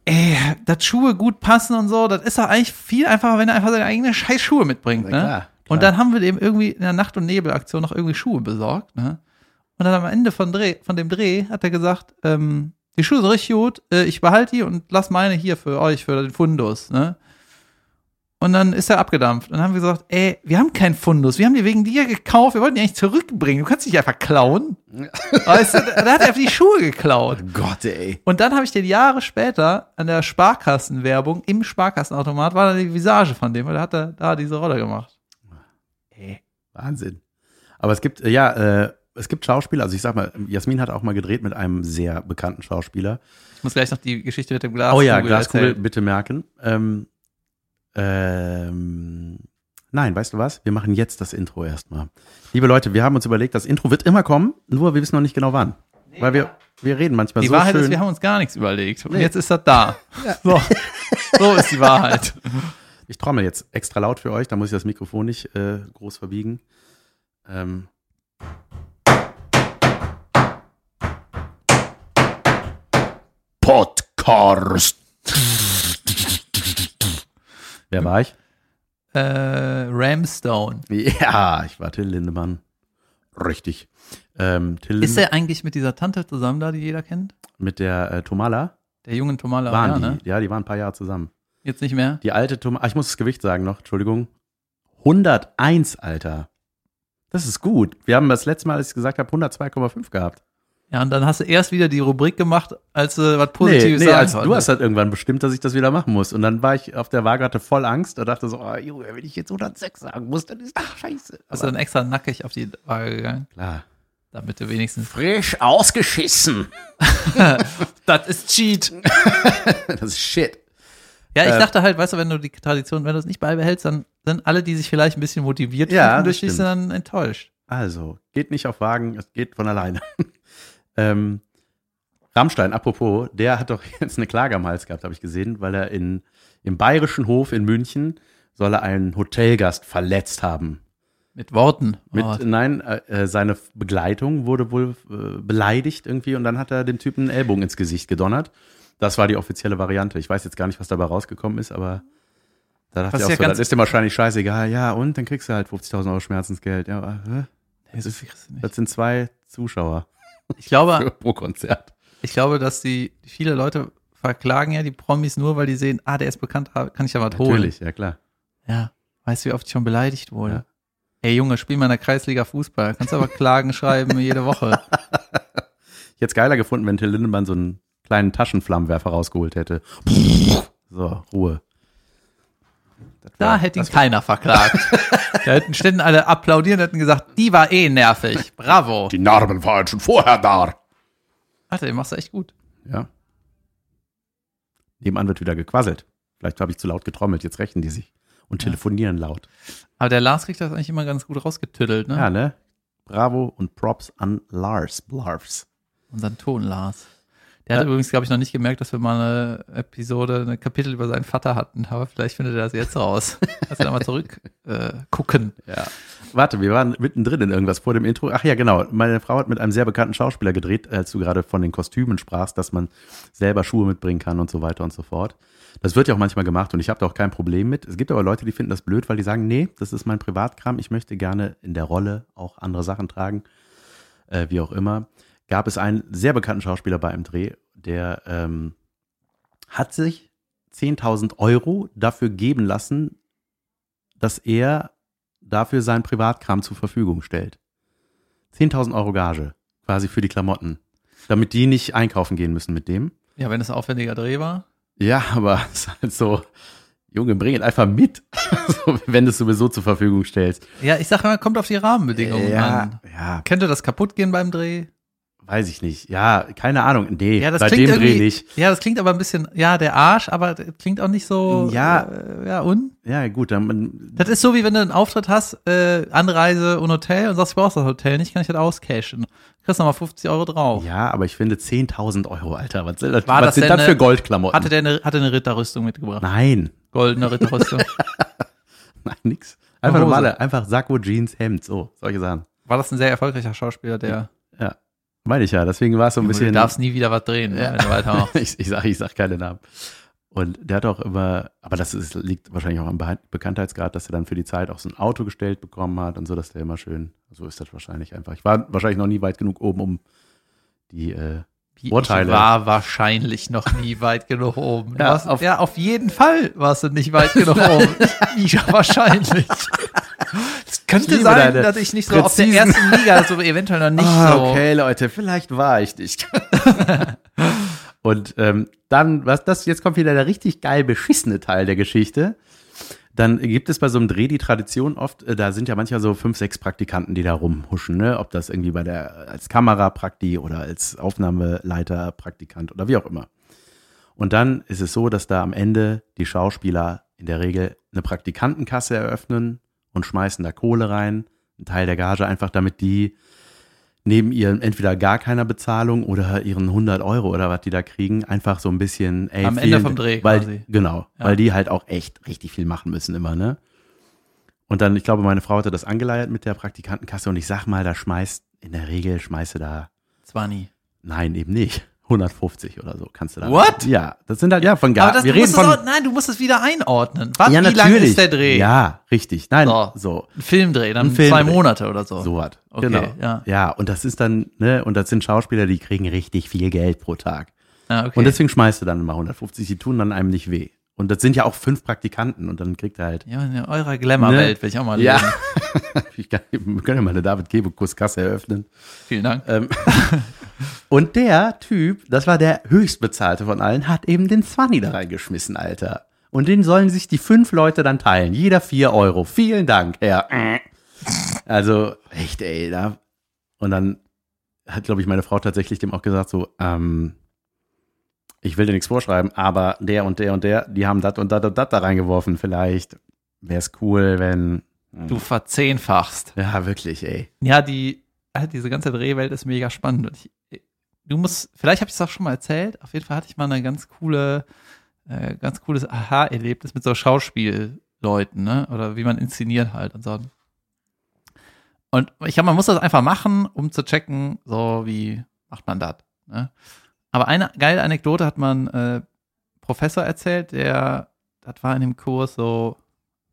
ey, dass Schuhe gut passen und so, das ist doch eigentlich viel einfacher, wenn er einfach seine eigenen scheiß Schuhe mitbringt, Na ne? klar. Und dann haben wir dem irgendwie in der Nacht- und Nebelaktion noch irgendwie Schuhe besorgt. Ne? Und dann am Ende von, Dreh, von dem Dreh hat er gesagt, ähm, die Schuhe sind richtig gut, äh, ich behalte die und lass meine hier für euch, für den Fundus. Ne? Und dann ist er abgedampft. Und dann haben wir gesagt, ey, wir haben keinen Fundus, wir haben die wegen dir gekauft, wir wollten die eigentlich zurückbringen. Du kannst dich einfach klauen. weißt du, da hat er einfach die Schuhe geklaut. Oh Gott, ey. Und dann habe ich den Jahre später an der Sparkassenwerbung im Sparkassenautomat war dann die Visage von dem, weil da hat er da diese Rolle gemacht. Wahnsinn. Aber es gibt, äh, ja, äh, es gibt Schauspieler, also ich sag mal, Jasmin hat auch mal gedreht mit einem sehr bekannten Schauspieler. Ich muss gleich noch die Geschichte mit dem Glas. oh ja, Glaskugel, bitte merken. Ähm, ähm, nein, weißt du was? Wir machen jetzt das Intro erstmal. Liebe Leute, wir haben uns überlegt, das Intro wird immer kommen, nur wir wissen noch nicht genau wann. Weil wir, wir reden manchmal Die so Wahrheit schön. ist, wir haben uns gar nichts überlegt. Und jetzt ist das da. (laughs) So. so ist die Wahrheit. (laughs) Ich trommel jetzt extra laut für euch, da muss ich das Mikrofon nicht äh, groß verbiegen. Ähm. Podcast. Wer war ich? Äh, Ramstone. Ja, ich war Till Lindemann. Richtig. Ähm, Till Ist er eigentlich mit dieser Tante zusammen da, die jeder kennt? mit der äh, Tomala Der jungen Tomala, waren ja, die. ne? Ja, die waren ein paar Jahre zusammen. Jetzt nicht mehr? Die alte Tomala, ah, ich muss das Gewicht sagen noch, Entschuldigung. 101, Alter. Das ist gut. Wir haben das letzte Mal, als ich gesagt habe, 102,5 gehabt. Ja, und dann hast du erst wieder die Rubrik gemacht, als du was Nee, Positives nee sagen als, du hast halt irgendwann bestimmt, dass ich das wieder machen muss. Und dann war ich auf der Waage, hatte voll Angst und dachte so, oh, Junge, wenn ich jetzt 106 sagen muss, dann ist das scheiße. Bist du dann extra nackig auf die Waage gegangen, klar. damit du wenigstens. Frisch ausgeschissen. (laughs) Das ist Cheat. (laughs) Das ist shit. Ja, ich Äh, dachte halt, weißt du, wenn du die Tradition, wenn du es nicht beibehältst, dann sind alle, die sich vielleicht ein bisschen motiviert Ja, fühlen, durch dich, dann enttäuscht. Also, geht nicht auf Wagen, es geht von alleine. Ähm, Rammstein, apropos, der hat doch (laughs) jetzt eine Klage am Hals gehabt, habe ich gesehen, weil er in, im Bayerischen Hof in München soll er einen Hotelgast verletzt haben. Mit Worten. Mit, Oh, Nein, äh, äh, seine Begleitung wurde wohl äh, beleidigt irgendwie und dann hat er dem Typen einen Ellbogen ins Gesicht gedonnert. Das war die offizielle Variante. Ich weiß jetzt gar nicht, was dabei rausgekommen ist, aber da dachte Was ich auch ja so, das ist dir wahrscheinlich scheißegal. Ja, und dann kriegst du halt 50.000 Euro Schmerzensgeld. Ja, kriegst du nicht. das sind zwei Zuschauer Ich glaube, pro Konzert. ich glaube, dass die viele Leute verklagen ja die Promis nur, weil die sehen, ah, der ist bekannt, ah, kann ich da was holen. Natürlich, ja klar. Ja. Weißt du, wie oft ich schon beleidigt wurde? Ja. Ey Junge, spiel mal in der Kreisliga Fußball. Kannst aber Klagen schreiben (laughs) jede Woche. Ich hätte es geiler gefunden, wenn Till Lindemann so einen kleinen Taschenflammenwerfer rausgeholt hätte. (laughs) So, Ruhe. Da hätte ihn keiner verklagt. (laughs) da hätten ständen alle applaudieren, hätten gesagt, die war eh nervig. Bravo. Die Narben waren schon vorher da. Alter, den machst du echt gut. Ja. Nebenan wird wieder gequasselt. Vielleicht habe ich zu laut getrommelt, jetzt rächen die sich und telefonieren laut. Aber der Lars kriegt das eigentlich immer ganz gut rausgetüttelt, ne? Ja, ne? Bravo und Props an Lars Blarfs. Unseren Ton Lars. Der hat Ja. übrigens, glaube ich, noch nicht gemerkt, dass wir mal eine Episode, ein Kapitel über seinen Vater hatten. Aber vielleicht findet er das jetzt raus. (laughs) Lass da mal zurück äh. Ja. Warte, wir waren mittendrin in irgendwas vor dem Intro. Ach ja, genau. Meine Frau hat mit einem sehr bekannten Schauspieler gedreht, als du gerade von den Kostümen sprachst, dass man selber Schuhe mitbringen kann und so weiter und so fort. Das wird ja auch manchmal gemacht und ich habe da auch kein Problem mit. Es gibt aber Leute, die finden das blöd, weil die sagen, nee, das ist mein Privatkram. Ich möchte gerne in der Rolle auch andere Sachen tragen, äh, wie auch immer. Gab es einen sehr bekannten Schauspieler bei einem Dreh, der ähm, hat sich 10.000 Euro dafür geben lassen, dass er dafür seinen Privatkram zur Verfügung stellt. 10.000 Euro Gage, quasi für die Klamotten, damit die nicht einkaufen gehen müssen mit dem. Ja, wenn es ein aufwendiger Dreh war. Ja, aber (laughs) es ist halt so, Junge, bring ihn einfach mit, (laughs) so, wenn du es sowieso zur Verfügung stellst. Ja, ich sag mal, kommt auf die Rahmenbedingungen an. ja, Könnte das kaputt gehen beim Dreh? Weiß ich nicht. Ja, keine Ahnung. Nee, Ja, das bei dem Dreh nicht. Ja, das klingt aber ein bisschen, ja, der Arsch, aber klingt auch nicht so. Ja. Äh, ja, und? Ja, gut, dann, Das ist so, wie wenn du einen Auftritt hast, äh, Anreise und Hotel und sagst, ich brauchst das Hotel nicht, kann ich das auscashen. Kriegst nochmal 50 Euro drauf. ja, aber ich finde 10.000 Euro, Alter. Was, sind das, War was das sind denn das für Goldklamotten? Hatte der eine, hatte eine Ritterrüstung mitgebracht? Nein, Goldene Ritterrüstung. (laughs) nein, nix. Einfach normale, einfach Sakko, Jeans, Hemd, so, solche Sachen. War das ein sehr erfolgreicher Schauspieler, der. Ja, meine ich ja. Deswegen war es so ein Du bisschen. darfst nie wieder was drehen, ne, Ja. wenn du weitermachst. (laughs) ich, ich sag, ich sag keine Namen. Und der hat auch immer, aber das ist, liegt wahrscheinlich auch am Be Bekanntheitsgrad, dass er dann für die Zeit auch so ein Auto gestellt bekommen hat und so, dass der immer schön, so ist das wahrscheinlich einfach. Ich war wahrscheinlich noch nie weit genug oben, um die äh, Urteile. Ich war wahrscheinlich noch nie (laughs) weit genug oben. Ja, warst, auf- ja, auf jeden Fall warst du nicht weit genug oben. Ich, wahrscheinlich. (laughs) Es könnte sein, dass ich nicht so auf der ersten Liga, so eventuell noch nicht Ah, so. okay, Leute, vielleicht war ich nicht. (laughs) und ähm, dann, was das, jetzt kommt wieder der richtig geil beschissene Teil der Geschichte. Dann gibt es bei so einem Dreh die Tradition oft, äh, da sind ja manchmal so fünf, sechs Praktikanten, die da rumhuschen, ne? Ob das irgendwie bei der, als Kameraprakti oder als Aufnahmeleiter Praktikant oder wie auch immer. Und dann ist es so, dass da am Ende die Schauspieler in der Regel eine Praktikantenkasse eröffnen und schmeißen da Kohle rein, einen Teil der Gage einfach, damit die neben ihren entweder gar keiner Bezahlung oder ihren 100 Euro oder was die da kriegen, einfach so ein bisschen, ey, Am Ende vielen- vom Dreh weil, quasi. Genau, Ja. weil die halt auch echt richtig viel machen müssen immer, ne? Und dann, ich glaube, meine Frau hatte das angeleiert mit der Praktikantenkasse und ich sag mal, da schmeißt, in der Regel schmeißt du da, Zwar nie. nein, eben nicht. 150 oder so kannst du da. What? Ja, das sind halt, ja, von das, wir reden von, auch, nein, du musst es wieder einordnen. Was, ja, wie natürlich. lang ist der Dreh? Ja, richtig. Nein, So. so. Ein Filmdreh, dann Ein Filmdreh. zwei Monate oder so. So was. Okay, genau. ja. ja, und das ist dann, ne, und das sind Schauspieler, die kriegen richtig viel Geld pro Tag. Ah, okay. Und deswegen schmeißt du dann mal 150, die tun dann einem nicht weh. Und das sind ja auch fünf Praktikanten und dann kriegt er halt. ja, in eurer Glamour-Welt will ich auch mal leben. Ja. (laughs) (laughs) ich kann, wir können ja mal eine David Kebekus Kasse eröffnen. Vielen Dank. Ähm, (laughs) und der Typ, das war der höchstbezahlte von allen, hat eben den Zwanni da reingeschmissen, Alter. Und den sollen sich die fünf Leute dann teilen. Jeder vier Euro. Vielen Dank, Herr. (laughs) Also, echt, ey. Da. Und dann hat, glaube ich, meine Frau tatsächlich dem auch gesagt, so, ähm, ich will dir nichts vorschreiben, aber der und der und der, die haben das und das und das da reingeworfen. Vielleicht wäre es cool, wenn. Du verzehnfachst. Ja, wirklich, ey. Ja, die, äh, diese ganze Drehwelt ist mega spannend. Und ich, du musst, vielleicht habe ich es auch schon mal erzählt. Auf jeden Fall hatte ich mal eine ganz coole, äh, ganz cooles Aha-Erlebnis mit so Schauspielleuten, ne? Oder wie man inszeniert halt und so. Und ich glaube, man muss das einfach machen, um zu checken, so wie macht man das. Ne? Aber eine geile Anekdote hat man äh, Professor erzählt, der, das war in dem Kurs so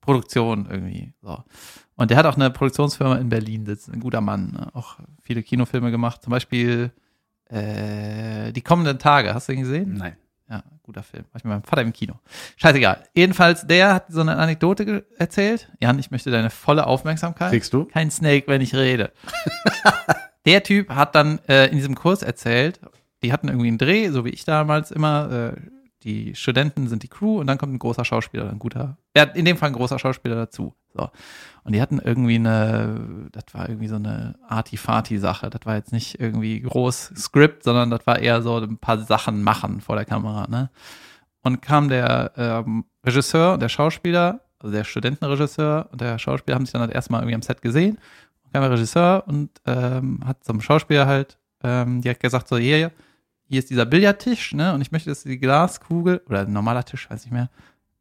Produktion irgendwie. So. Und der hat auch eine Produktionsfirma in Berlin sitzen, ein guter Mann, ne? auch viele Kinofilme gemacht, zum Beispiel äh, Die kommenden Tage, hast du den gesehen? Nein. Ja, guter Film. War ich mit meinem Vater im Kino. Scheißegal. Jedenfalls, der hat so eine Anekdote erzählt. Jan, ich möchte deine volle Aufmerksamkeit. Kriegst du? Kein Snake, wenn ich rede. (laughs) der Typ hat dann äh, in diesem Kurs erzählt, die hatten irgendwie einen Dreh, so wie ich damals immer. Äh, die Studenten sind die Crew und dann kommt ein großer Schauspieler, ein guter, ja, in dem Fall ein großer Schauspieler dazu. So. Und die hatten irgendwie eine, das war irgendwie so eine Artifati-Sache. Das war jetzt nicht irgendwie groß Skript, sondern das war eher so ein paar Sachen machen vor der Kamera, ne? Und kam der ähm, Regisseur und der Schauspieler, also der Studentenregisseur und der Schauspieler haben sich dann halt erstmal irgendwie am Set gesehen. Und kam der Regisseur und ähm, hat zum Schauspieler halt ähm, direkt gesagt, so, hier, hier ist dieser Billardtisch, ne? Und ich möchte, dass du die Glaskugel, oder ein normaler Tisch, weiß nicht mehr,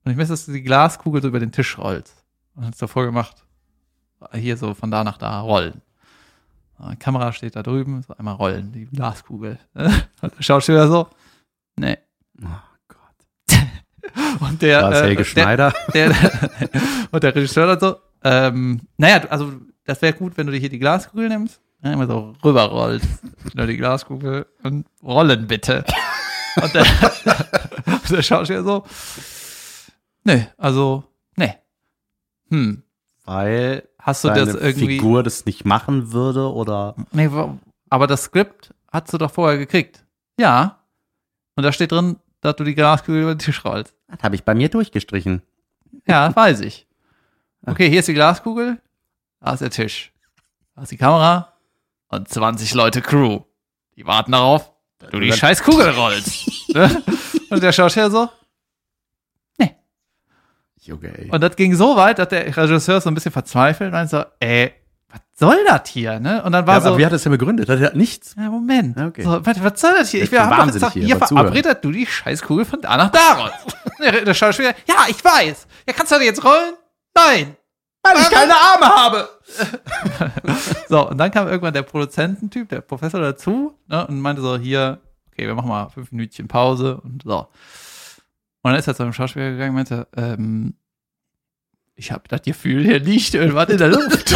und ich möchte, dass du die Glaskugel so über den Tisch rollst. Und hat es davor gemacht, hier so von da nach da rollen. Die Kamera steht da drüben, so einmal rollen, die Glaskugel. (laughs) Und der Schauspieler so, nee. Oh Gott. (laughs) Und der, äh, Helge der, Schneider? der, (laughs) und der Regisseur dann so, ähm, naja, also das wäre gut, wenn du dir hier die Glaskugel nimmst, ja, immer so rüberrollst, genau (laughs) die Glaskugel und rollen bitte. Und der, (laughs) der Schauspieler so, nee, also, nee. Hm, Weil hast du das irgendwie, Figur das nicht machen würde oder nee, aber das Skript hast du doch vorher gekriegt. Ja. Und da steht drin, dass du die Glaskugel über den Tisch rollst. das habe ich bei mir durchgestrichen. Ja, das weiß ich. Okay, hier ist die Glaskugel, da ist der Tisch, da ist die Kamera und 20 Leute Crew. Die warten darauf, dass du die scheiß Kugel rollst. (laughs) Ne? und der Schauspieler so. Junge, ey. Und das ging so weit, dass der Regisseur so ein bisschen verzweifelt und meinte so, ey, was soll das hier? Ne? Und dann war ja, so, aber wie hat er es denn begründet? Das hat nichts. ja, Moment. Ja, okay. So, was, was soll das hier? Ich Ich wir haben gesagt, hier, hier verabredet, du die Scheißkugel von da nach da rollst. (laughs) der, der Schauspieler, ja, ich weiß. Ja, kannst du die jetzt rollen? Nein. Weil ich keine Arme habe. (laughs) So, und dann kam irgendwann der Produzententyp, der Professor dazu, ne, und meinte so, hier, okay, wir machen mal fünf Minütchen Pause und so. Und dann ist er zu einem Schauspieler gegangen und meinte, ähm, ich habe das Gefühl, hier liegt irgendwas in der Luft. (laughs)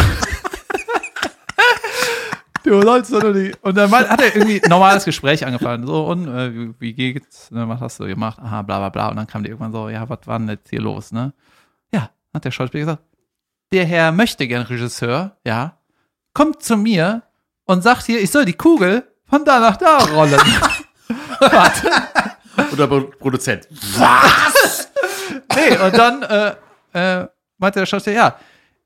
du sollst doch die. Und dann hat er irgendwie ein normales Gespräch angefangen. So, und äh, wie, wie geht's? Ne, was hast du gemacht? Aha, bla bla bla. Und dann kam die irgendwann so, ja, was war denn jetzt hier los, ne? Ja, hat der Schauspieler gesagt, der Herr möchte gern Regisseur, ja, kommt zu mir und sagt hier, ich soll die Kugel von da nach da rollen. (laughs) Warte. Oder Pro Produzent. Nee, und dann äh, äh, meinte der Schauspieler, ja,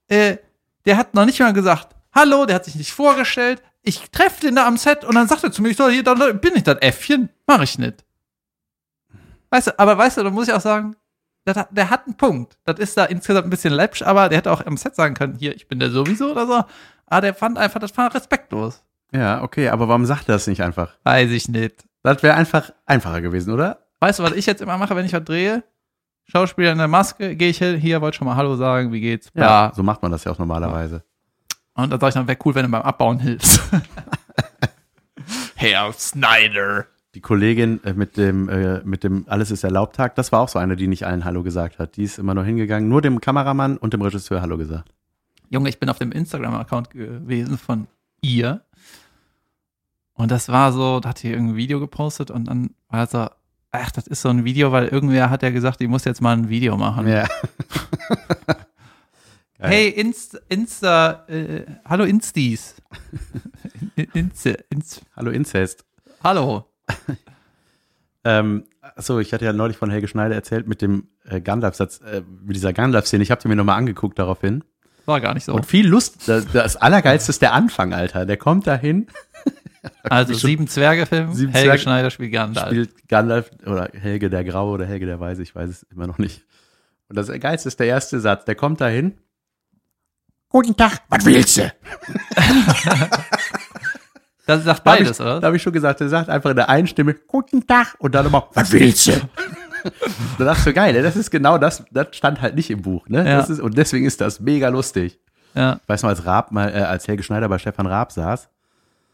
äh, der hat noch nicht mal gesagt, hallo, der hat sich nicht vorgestellt. Ich treffe den da am Set und dann sagt er zu mir, ich soll hier, dann bin ich das Äffchen. Mach ich nicht. Weißt du, aber weißt du, da muss ich auch sagen, das hat, der hat einen Punkt. Das ist da insgesamt ein bisschen läppsch, aber der hätte auch am Set sagen können, hier, ich bin der sowieso oder so. Aber der fand einfach, das war respektlos. Ja, okay, aber warum sagt er das nicht einfach? Weiß ich nicht. Das wäre einfach einfacher gewesen, oder? Weißt du, was ich jetzt immer mache, wenn ich was drehe? Schauspieler in der Maske, gehe ich hin, hier, wollte schon mal Hallo sagen, wie geht's? Bla. so macht man das ja auch normalerweise. Und dann sag ich dann, wäre cool, wenn du beim Abbauen hilfst. (laughs) Herr Snyder. Die Kollegin äh, mit dem, äh, mit dem Alles ist erlaubt Tag, das war auch so eine, die nicht allen Hallo gesagt hat. Die ist immer nur hingegangen, nur dem Kameramann und dem Regisseur Hallo gesagt. Junge, ich bin auf dem Instagram-Account gewesen von ihr. Und das war so, da hat sie irgendein Video gepostet und dann war so, ach, das ist so ein Video, weil irgendwer hat ja gesagt, ich muss jetzt mal ein Video machen. Ja. (laughs) Hey, Insta, Insta äh, hallo Instis. (laughs) In- Insta, Inst, Hallo Inzest. hallo. (laughs) Ähm, achso, ich hatte ja neulich von Helge Schneider erzählt mit dem äh, Gandalf-Satz, äh, mit dieser Gandalf-Szene. Ich habe die mir nochmal angeguckt daraufhin. War gar nicht so. Und viel Lust. Das, das Allergeilste ist der Anfang, Alter. Der kommt dahin, (laughs) also sieben Zwerge-Film, Helge Zwerge- Schneider spielt Gandalf. spielt Gandalf oder Helge der Graue oder Helge der Weise, ich weiß es immer noch nicht. Und das Geilste ist der erste Satz. Der kommt dahin. Guten Tag, was willst du? (laughs) Das sagt Da beides, ich, oder? Da habe ich schon gesagt, er sagt einfach in der einen Stimme, guten Tag, und dann immer, was willst du? da dachte ich so, geil, ne? das ist genau das, das stand halt nicht im Buch, ne? Ja. Ist, und deswegen ist das mega lustig. Ja. Ich weiß noch, als Raab mal, äh, als Helge Schneider bei Stefan Raab saß,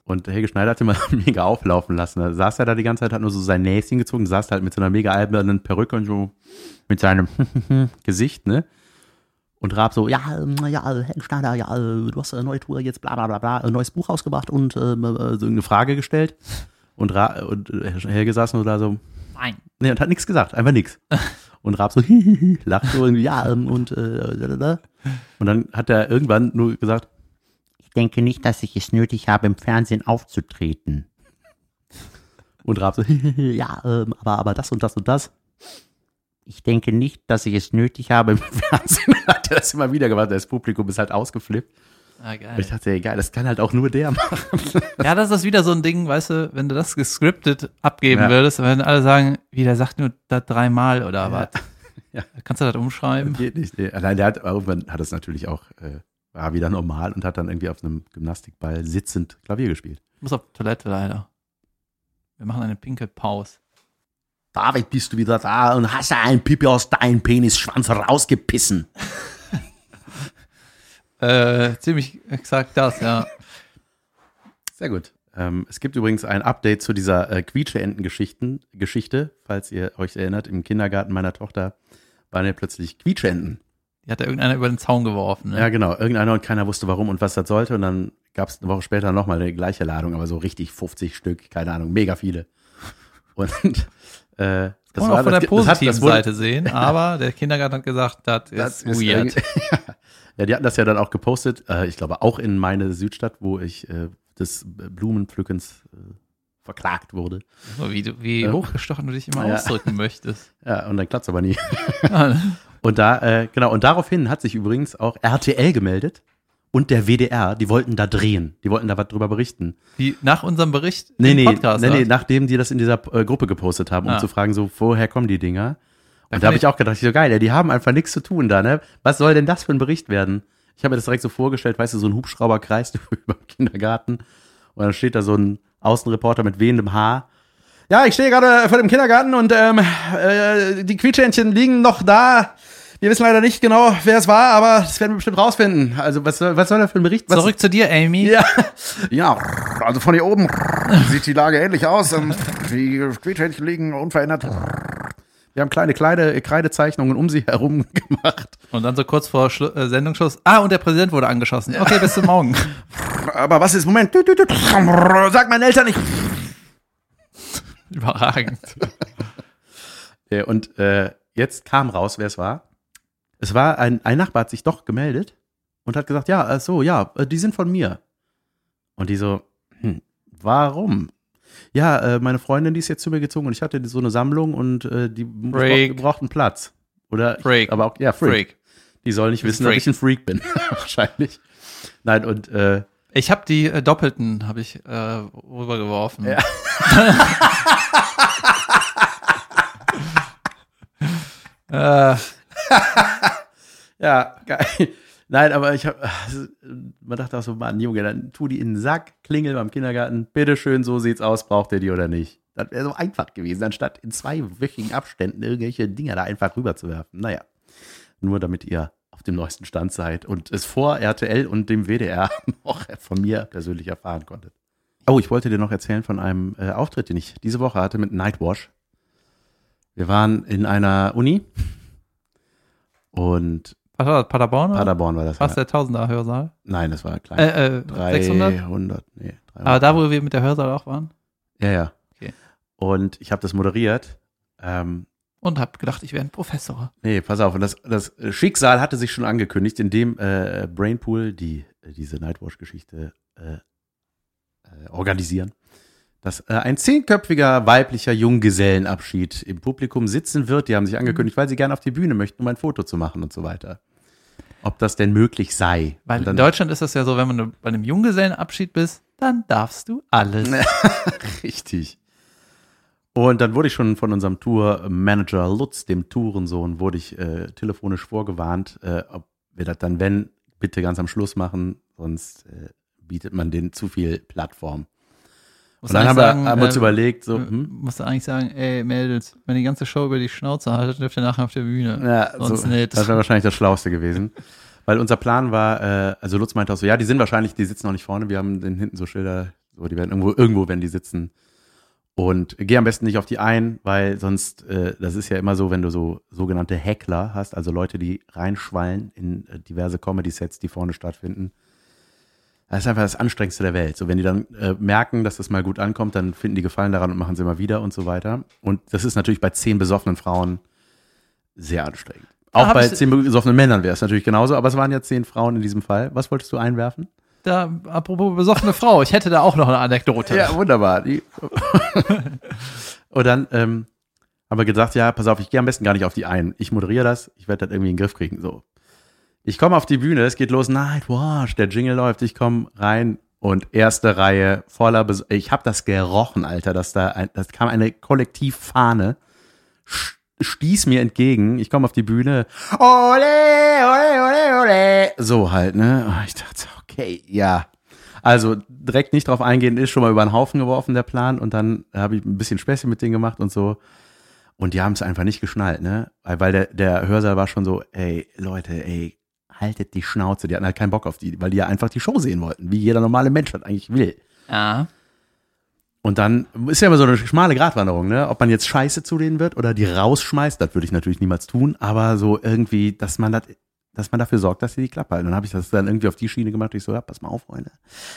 und Helge Schneider hat immer (laughs) mega auflaufen lassen. Da saß er da die ganze Zeit, hat nur so sein Näschen gezogen, saß halt mit so einer mega albernen Perücke und so mit seinem (laughs) Gesicht, ne? Und Raab so, ja, ähm, ja, Helge Schneider, ja, äh, du hast eine neue Tour jetzt, bla bla bla bla, ein neues Buch rausgebracht und ähm, äh, so eine Frage gestellt. Und, Ra und Helge saß nur da so, Nein. Nee, und hat nichts gesagt, einfach nichts. (laughs) Und Raab so, hihihi, (laughs) lacht so irgendwie, ja, ähm, und, äh, da, und dann hat er irgendwann nur gesagt, ich denke nicht, dass ich es nötig habe, im Fernsehen aufzutreten. Und Raab so, hihihi, (laughs) ja, ähm, aber, aber das und das und das. Ich denke nicht, dass ich es nötig habe, im (laughs) Fernsehen. hat er das immer wieder gemacht, das Publikum ist halt ausgeflippt. Ah, geil. ich dachte, egal, das kann halt auch nur der (laughs) machen. Ja, das ist wieder so ein Ding, weißt du, wenn du das gescriptet abgeben Ja. würdest, wenn alle sagen, wie, der sagt nur das dreimal oder was. (laughs) Ja. Kannst du das umschreiben? Geht nicht. Nee. Allein der hat irgendwann hat es natürlich auch, äh, war wieder normal und hat dann irgendwie auf einem Gymnastikball sitzend Klavier gespielt. Ich muss auf Toilette leider. Wir machen eine Pinkelpause. David, bist du wieder da und hast ein Pipi aus deinem Penisschwanz rausgepissen. (laughs) Äh, ziemlich exakt das, ja. Sehr gut. Ähm, es gibt übrigens ein Update zu dieser äh, Quietscheenten-Geschichten, Geschichte, falls ihr euch erinnert. Im Kindergarten meiner Tochter waren ja plötzlich Quietscheenten. Die hat da irgendeiner über den Zaun geworfen. Ne? Ja, genau. Irgendeiner und keiner wusste warum und was das sollte. Und dann gab es eine Woche später nochmal eine gleiche Ladung, aber so richtig 50 Stück, keine Ahnung, mega viele. Und äh, das Kann man auch von der das hat- positiven das wurde- Seite sehen, (laughs) aber der Kindergarten hat gesagt, das Das ist weird. irgendwie- (laughs) ja, die hatten das ja dann auch gepostet. Äh, ich glaube auch in meine Südstadt, wo ich äh, des Blumenpflückens äh, verklagt wurde. So, wie du, wie hochgestochen du dich immer Ja. ausdrücken möchtest. (laughs) Ja, und dann klappt's aber nie. Und da, äh, genau, und daraufhin hat sich übrigens auch RTL gemeldet und der WDR, die wollten da drehen. Die wollten da was drüber berichten. Die, nach unserem Bericht Nee, nee, Podcast. nee, nee, nachdem die das in dieser äh, Gruppe gepostet haben, um Ah. zu fragen, so, woher kommen die Dinger? Und da habe ich- auch gedacht, ich so geil, ey, die haben einfach nichts zu tun da, ne? Was soll denn das für ein Bericht werden? Ich habe mir das direkt so vorgestellt, weißt du, so ein Hubschrauber kreist (laughs) über dem Kindergarten und dann steht da so ein Außenreporter mit wehendem Haar. Ja, ich stehe gerade vor dem Kindergarten und ähm, äh, die Quietschhändchen liegen noch da. Wir wissen leider nicht genau, wer es war, aber das werden wir bestimmt rausfinden. Also was soll, was soll da für ein Bericht? Was, Zurück zu dir, Amy. ja. ja, also von hier oben sieht die Lage ähnlich aus. Ähm, Die Quietschhändchen liegen unverändert. Wir haben kleine, kleine Kreidezeichnungen um sie herum gemacht. Und dann so kurz vor Schlu äh, Sendungsschluss. Ah, und der Präsident wurde angeschossen. Okay, bis zum Morgen. (laughs) Aber was ist, Moment, sag meinen Eltern nicht. Überragend. (laughs) Ja, Und äh, jetzt kam raus, wer es war. Es war ein, ein Nachbar hat sich doch gemeldet und hat gesagt, ja, so, ja, äh, die sind von mir. Und die so, hm, warum? Ja, äh, meine Freundin, die ist jetzt zu mir gezogen und ich hatte so eine Sammlung und äh, die braucht, braucht einen Platz. Oder Freak. aber auch, ja, Freak. Freak. Die soll nicht wissen, dass Freak. ich ein Freak bin. (laughs) Wahrscheinlich. Nein, und äh, Ich habe die äh, Doppelten, habe ich äh, rübergeworfen. Ja. (laughs) äh, (laughs) Ja, geil. Nein, aber ich habe, man dachte auch so, Mann, Junge, dann tu die in den Sack, klingel beim Kindergarten, bitteschön, so sieht's aus, braucht ihr die oder nicht? Das wäre so einfach gewesen, anstatt in zweiwöchigen Abständen irgendwelche Dinger da einfach rüberzuwerfen. Naja, nur damit ihr auf dem neuesten Stand seid und es vor RTL und dem WDR (laughs) noch von mir persönlich erfahren konntet. Oh, ich wollte dir noch erzählen von einem äh, Auftritt, den ich diese Woche hatte mit Nightwash. Wir waren in einer Uni und was war das, Paderborn? oder? Paderborn war das. Was, ja. der Tausender Hörsaal? Nein, das war klein. Äh, äh, 600? 300, nee, 300. Aber da, wo wir mit der Hörsaal auch waren. ja, ja. Okay. Und ich habe das moderiert. Ähm, Und hab gedacht, ich wäre ein Professor. nee, pass auf. Und das, das Schicksal hatte sich schon angekündigt, indem äh, Brainpool, die äh, diese Nightwash-Geschichte äh, äh, organisieren, dass äh, ein zehnköpfiger weiblicher Junggesellenabschied im Publikum sitzen wird. Die haben sich angekündigt, weil sie gerne auf die Bühne möchten, um ein Foto zu machen und so weiter. Ob das denn möglich sei. Weil in Deutschland ist das ja so, wenn du bei einem Junggesellenabschied bist, dann darfst du alles. (laughs) Richtig. Und dann wurde ich schon von unserem Tourmanager Lutz, dem Tourensohn, wurde ich äh, telefonisch vorgewarnt, äh, ob wir das dann, wenn, bitte ganz am Schluss machen, sonst äh, bietet man denen zu viel Plattform. Und dann haben wir, sagen, haben wir uns äh, überlegt, so, äh, hm, Musst du eigentlich sagen, ey Mädels, wenn die ganze Show über die Schnauze haltet, dürft ihr nachher auf der Bühne. ja, sonst so, nicht. das wäre wahrscheinlich das Schlauste gewesen. (laughs) Weil unser Plan war, äh, also Lutz meinte auch so, ja, die sind wahrscheinlich, die sitzen noch nicht vorne, wir haben den hinten so Schilder, so, die werden irgendwo, irgendwo werden die sitzen. Und geh am besten nicht auf die ein, weil sonst, äh, das ist ja immer so, wenn du so sogenannte Heckler hast, also Leute, die reinschwallen in äh, diverse Comedy-Sets, die vorne stattfinden. Das ist einfach das Anstrengendste der Welt. So, wenn die dann äh, merken, dass das mal gut ankommt, dann finden die Gefallen daran und machen sie immer wieder und so weiter. Und das ist natürlich bei zehn besoffenen Frauen sehr anstrengend. Auch bei zehn besoffenen Männern wäre es natürlich genauso, aber es waren ja zehn Frauen in diesem Fall. Was wolltest du einwerfen? Da, apropos besoffene Frau, ich hätte da auch noch eine Anekdote. Ja, wunderbar. (laughs) Und dann ähm, haben wir gesagt, ja, pass auf, ich gehe am besten gar nicht auf die ein. Ich moderiere das, ich werde das irgendwie in den Griff kriegen. So. Ich komme auf die Bühne, es geht los, Nightwash, der Jingle läuft, ich komme rein und erste Reihe voller, Bes ich habe das gerochen, Alter, dass da, ein, das kam eine Kollektivfahne, stieß mir entgegen, ich komme auf die Bühne, ole, ole, ole, ole, so halt, ne, Und ich dachte, okay, ja, also direkt nicht drauf eingehen, ist schon mal über den Haufen geworfen, der Plan. Und dann habe ich ein bisschen Späßchen mit denen gemacht und so. Und die haben es einfach nicht geschnallt, ne? Weil weil der, der Hörsaal war schon so, ey, Leute, ey, haltet die Schnauze. Die hatten halt keinen Bock auf die, weil die ja einfach die Show sehen wollten, wie jeder normale Mensch das eigentlich will. ja. Und dann ist ja immer so eine schmale Gratwanderung, ne? Ob man jetzt scheiße zu denen wird oder die rausschmeißt, das würde ich natürlich niemals tun, aber so irgendwie, dass man das, dass man dafür sorgt, dass sie die Klappe halten. Dann habe ich das dann irgendwie auf die Schiene gemacht. Ich so, ja, pass mal auf, Freunde.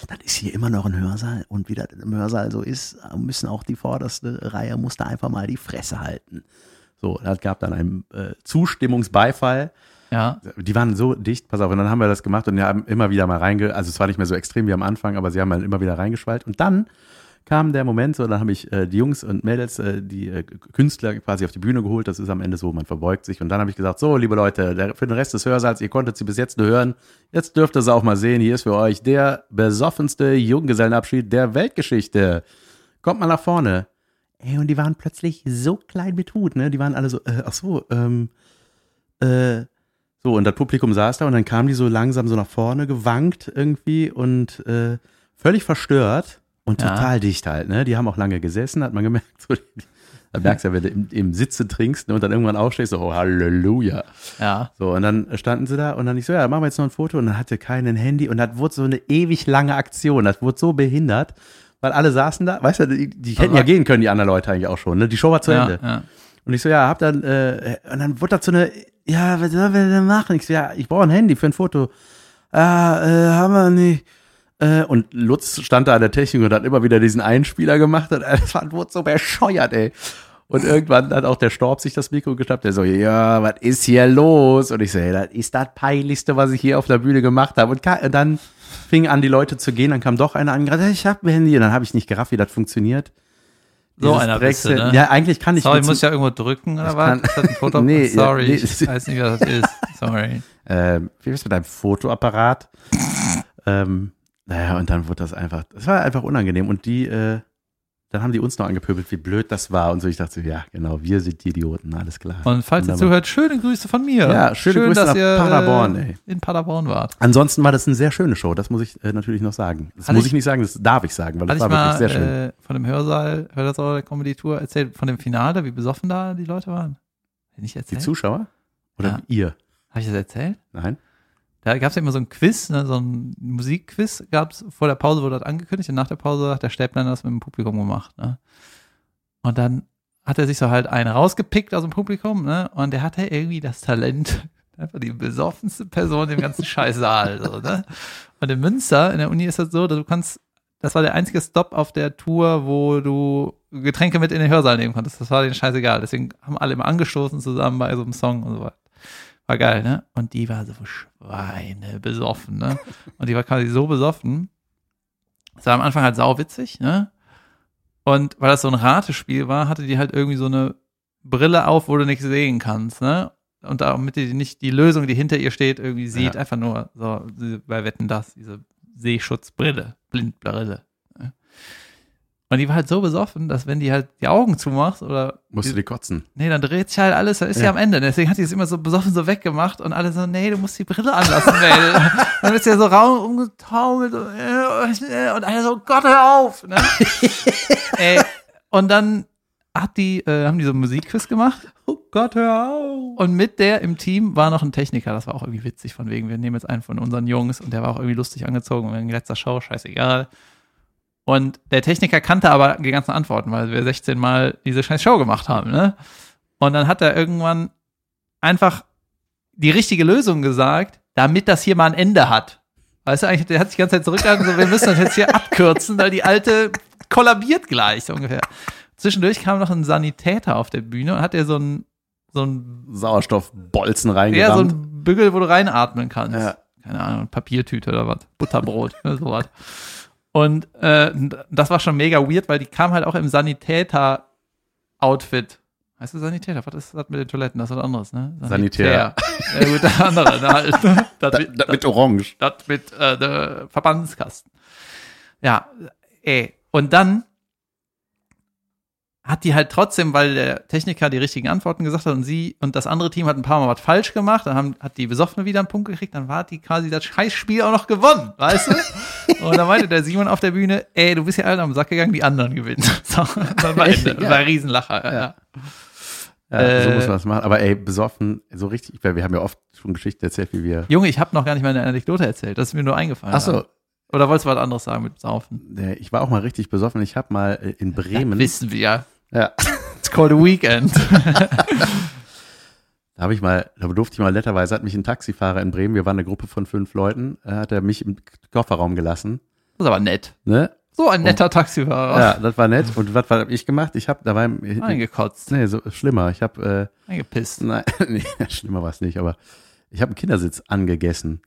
Das ist hier immer noch ein Hörsaal. Und wie das im Hörsaal so ist, müssen auch die vorderste Reihe, muss da einfach mal die Fresse halten. So, das gab dann einen äh, Zustimmungsbeifall. Ja. Die waren so dicht, pass auf, und dann haben wir das gemacht und wir haben immer wieder mal reinge, also es war nicht mehr so extrem wie am Anfang, aber sie haben halt immer wieder reingeschwallt. Und dann kam der Moment, so dann habe ich äh, die Jungs und Mädels, äh, die äh, Künstler quasi auf die Bühne geholt. Das ist am Ende so, man verbeugt sich. Und dann habe ich gesagt, so, liebe Leute, der, für den Rest des Hörsaals, ihr konntet sie bis jetzt nur hören. Jetzt dürft ihr sie auch mal sehen. Hier ist für euch der besoffenste Junggesellenabschied der Weltgeschichte. Kommt mal nach vorne. Ey, und die waren plötzlich so klein mit Hut, ne? Die waren alle so, äh, ach so, ähm, äh, so, und das Publikum saß da und dann kamen die so langsam so nach vorne gewankt irgendwie und äh, völlig verstört und Ja. total dicht halt, ne? Die haben auch lange gesessen, hat man gemerkt. (laughs) So, da merkst du ja, wenn du im, im Sitze trinkst ne, und dann irgendwann aufstehst, so, oh, Halleluja. Ja. So, und dann standen sie da und dann ich so, ja, machen wir jetzt noch ein Foto und dann hatte keinen Handy und das wurde so eine ewig lange Aktion, das wurde so behindert, weil alle saßen da, weißt du, die, die hätten ja war- gehen können, die anderen Leute eigentlich auch schon, ne? Die Show war zu ja, Ende. ja. Und ich so, ja, hab dann, äh, und dann wurde das so eine, ja, was sollen wir denn machen? Ich so, ja, ich brauche ein Handy für ein Foto. Ah, äh, haben wir nicht. Äh, und Lutz stand da an der Technik und hat immer wieder diesen Einspieler gemacht und (laughs) das war- wurde so bescheuert, ey. Und irgendwann hat auch der Storb sich das Mikro geschnappt. Der so, ja, was ist hier los? Und ich so, hey, das ist das Peinlichste, was ich hier auf der Bühne gemacht habe. Und dann fingen an, die Leute zu gehen. Dann kam doch einer an, gerade, ich hab ein Handy. Und dann habe ich nicht gerafft, wie das funktioniert. So einer bist du, Brexit- ne? Ja, eigentlich kann ich Sorry, mit muss ich ja irgendwo drücken oder was? kann- Ist das ein Foto? (laughs) Nee, Sorry, nee. ich weiß nicht, was das ist. Sorry. (laughs) ähm, wie ist mit deinem Fotoapparat? (laughs) ähm, naja, und dann wurde das einfach, das war einfach unangenehm. Und die, äh, dann haben die uns noch angepöbelt, wie blöd das war. Und so, ich dachte so, ja, genau, wir sind die Idioten, alles klar. Und falls ihr Wunderbar. zuhört, schöne Grüße von mir. Ja, schöne Schön, Grüße dass nach ihr, Paderborn, äh, ey. In Paderborn wart. Ansonsten war das eine sehr schöne Show, das muss ich äh, natürlich noch sagen. Das Hatte muss ich- ich nicht sagen, das darf ich sagen, weil das war wirklich mal sehr schön. äh, von dem Hörsaal, Hörsaal der Comedy Tour erzählt, von dem Finale, wie besoffen da die Leute waren? Hab ich nicht die erzählt? Zuschauer? Oder Ja. ihr? Habe ich das erzählt? Nein? Da gab es ja immer so ein Quiz, ne, so ein Musikquiz gab es vor der Pause, wurde das angekündigt und nach der Pause hat der Stäblein das mit dem Publikum gemacht. Ne? Und dann hat er sich so halt einen rausgepickt aus dem Publikum ne? und der hatte irgendwie das Talent, (laughs) einfach die besoffenste Person im ganzen (laughs) Scheißsaal. So, ne? Und in Münster, in der Uni ist das so, dass du kannst, das war der einzige Stop auf der Tour, wo du Getränke mit in den Hörsaal nehmen konntest. Das war denen scheißegal. Deswegen haben alle immer angestoßen zusammen bei so einem Song und so weiter. War geil, ne? Und die war so Schweine besoffen, ne? Und die war quasi so besoffen. Es war am Anfang halt sauwitzig, ne? Und weil das so ein Ratespiel war, hatte die halt irgendwie so eine Brille auf, wo du nichts sehen kannst, ne? Und damit die nicht die Lösung, die hinter ihr steht, irgendwie sieht, Ja. einfach nur so bei Wetten das, diese Sehschutzbrille, Blindbrille. Ne? Und die war halt so besoffen, dass wenn die halt die Augen zumachst oder Musst die, du die kotzen? Nee, dann dreht sich halt alles, dann ist sie Ja. am Ende. Deswegen hat sie es immer so besoffen so weggemacht und alle so, nee, du musst die Brille anlassen, Mel. (laughs) dann ist ja so Raum umgetaumelt und, äh, und alle so, Gott, hör auf. Ne? (laughs) Ey, und dann hat die, äh, haben die so einen Musikquiz gemacht Oh Gott, hör auf. und mit der im Team war noch ein Techniker. Das war auch irgendwie witzig, von wegen, wir nehmen jetzt einen von unseren Jungs und der war auch irgendwie lustig angezogen und in letzter Show, scheißegal. Und der Techniker kannte aber die ganzen Antworten, weil wir 16 Mal diese scheiß Show gemacht haben, ne? Und dann hat er irgendwann einfach die richtige Lösung gesagt, damit das hier mal ein Ende hat. Weißt du, eigentlich, der hat sich die ganze Zeit zurückgehalten, so, wir müssen das jetzt hier (laughs) abkürzen, weil die alte kollabiert gleich, so ungefähr. Zwischendurch kam noch ein Sanitäter auf der Bühne und hat er so ein, so ein Sauerstoffbolzen ja, so reingerammt. ein Bügel, wo du reinatmen kannst. Ja. Keine Ahnung, Papiertüte oder was. Butterbrot, oder sowas. Und äh, das war schon mega weird, weil die kam halt auch im Sanitäter-Outfit. Heißt das Sanitäter? Was ist das mit den Toiletten? Das ist was anderes, ne? Sanitär. Ja, gut, das andere. ne, halt. (laughs) Das da, mit- da, mit Orange. das mit äh, der Verbandskasten. Ja, ey. Und dann hat die halt trotzdem, weil der Techniker die richtigen Antworten gesagt hat und sie und das andere Team hat ein paar Mal was falsch gemacht, dann haben, hat die Besoffene wieder einen Punkt gekriegt, dann war die quasi das Scheißspiel auch noch gewonnen, weißt du? (laughs) und dann meinte der Simon auf der Bühne, ey, du bist ja allen am Sack gegangen, die anderen gewinnen. (laughs) So, dann war? Ende. Ja. War ein Riesenlacher. Ja. Ja. Ja, so Äh, muss man das machen. Aber ey, besoffen, so richtig, weil wir haben ja oft schon Geschichten erzählt, wie wir. Junge, ich habe noch gar nicht meine Anekdote erzählt, das ist mir nur eingefallen. Ach so, Oder wolltest du was anderes sagen mit Saufen? ich war auch mal richtig besoffen. Ich habe mal äh, in Bremen. Wissen wir. Ja, (laughs) It's called a weekend. (laughs) da habe ich mal, da durfte ich mal netterweise, hat mich ein Taxifahrer in Bremen, wir waren eine Gruppe von fünf Leuten, äh, hat er mich im Kofferraum gelassen. Das ist aber nett. Ne? So ein netter Taxifahrer. Ja, das war nett. Und was habe ich gemacht? Ich habe dabei. Eingekotzt, Nee, so schlimmer. Ich habe. eingepisst. Äh, nein, (laughs) nee, schlimmer war es nicht, aber ich habe einen Kindersitz angegessen.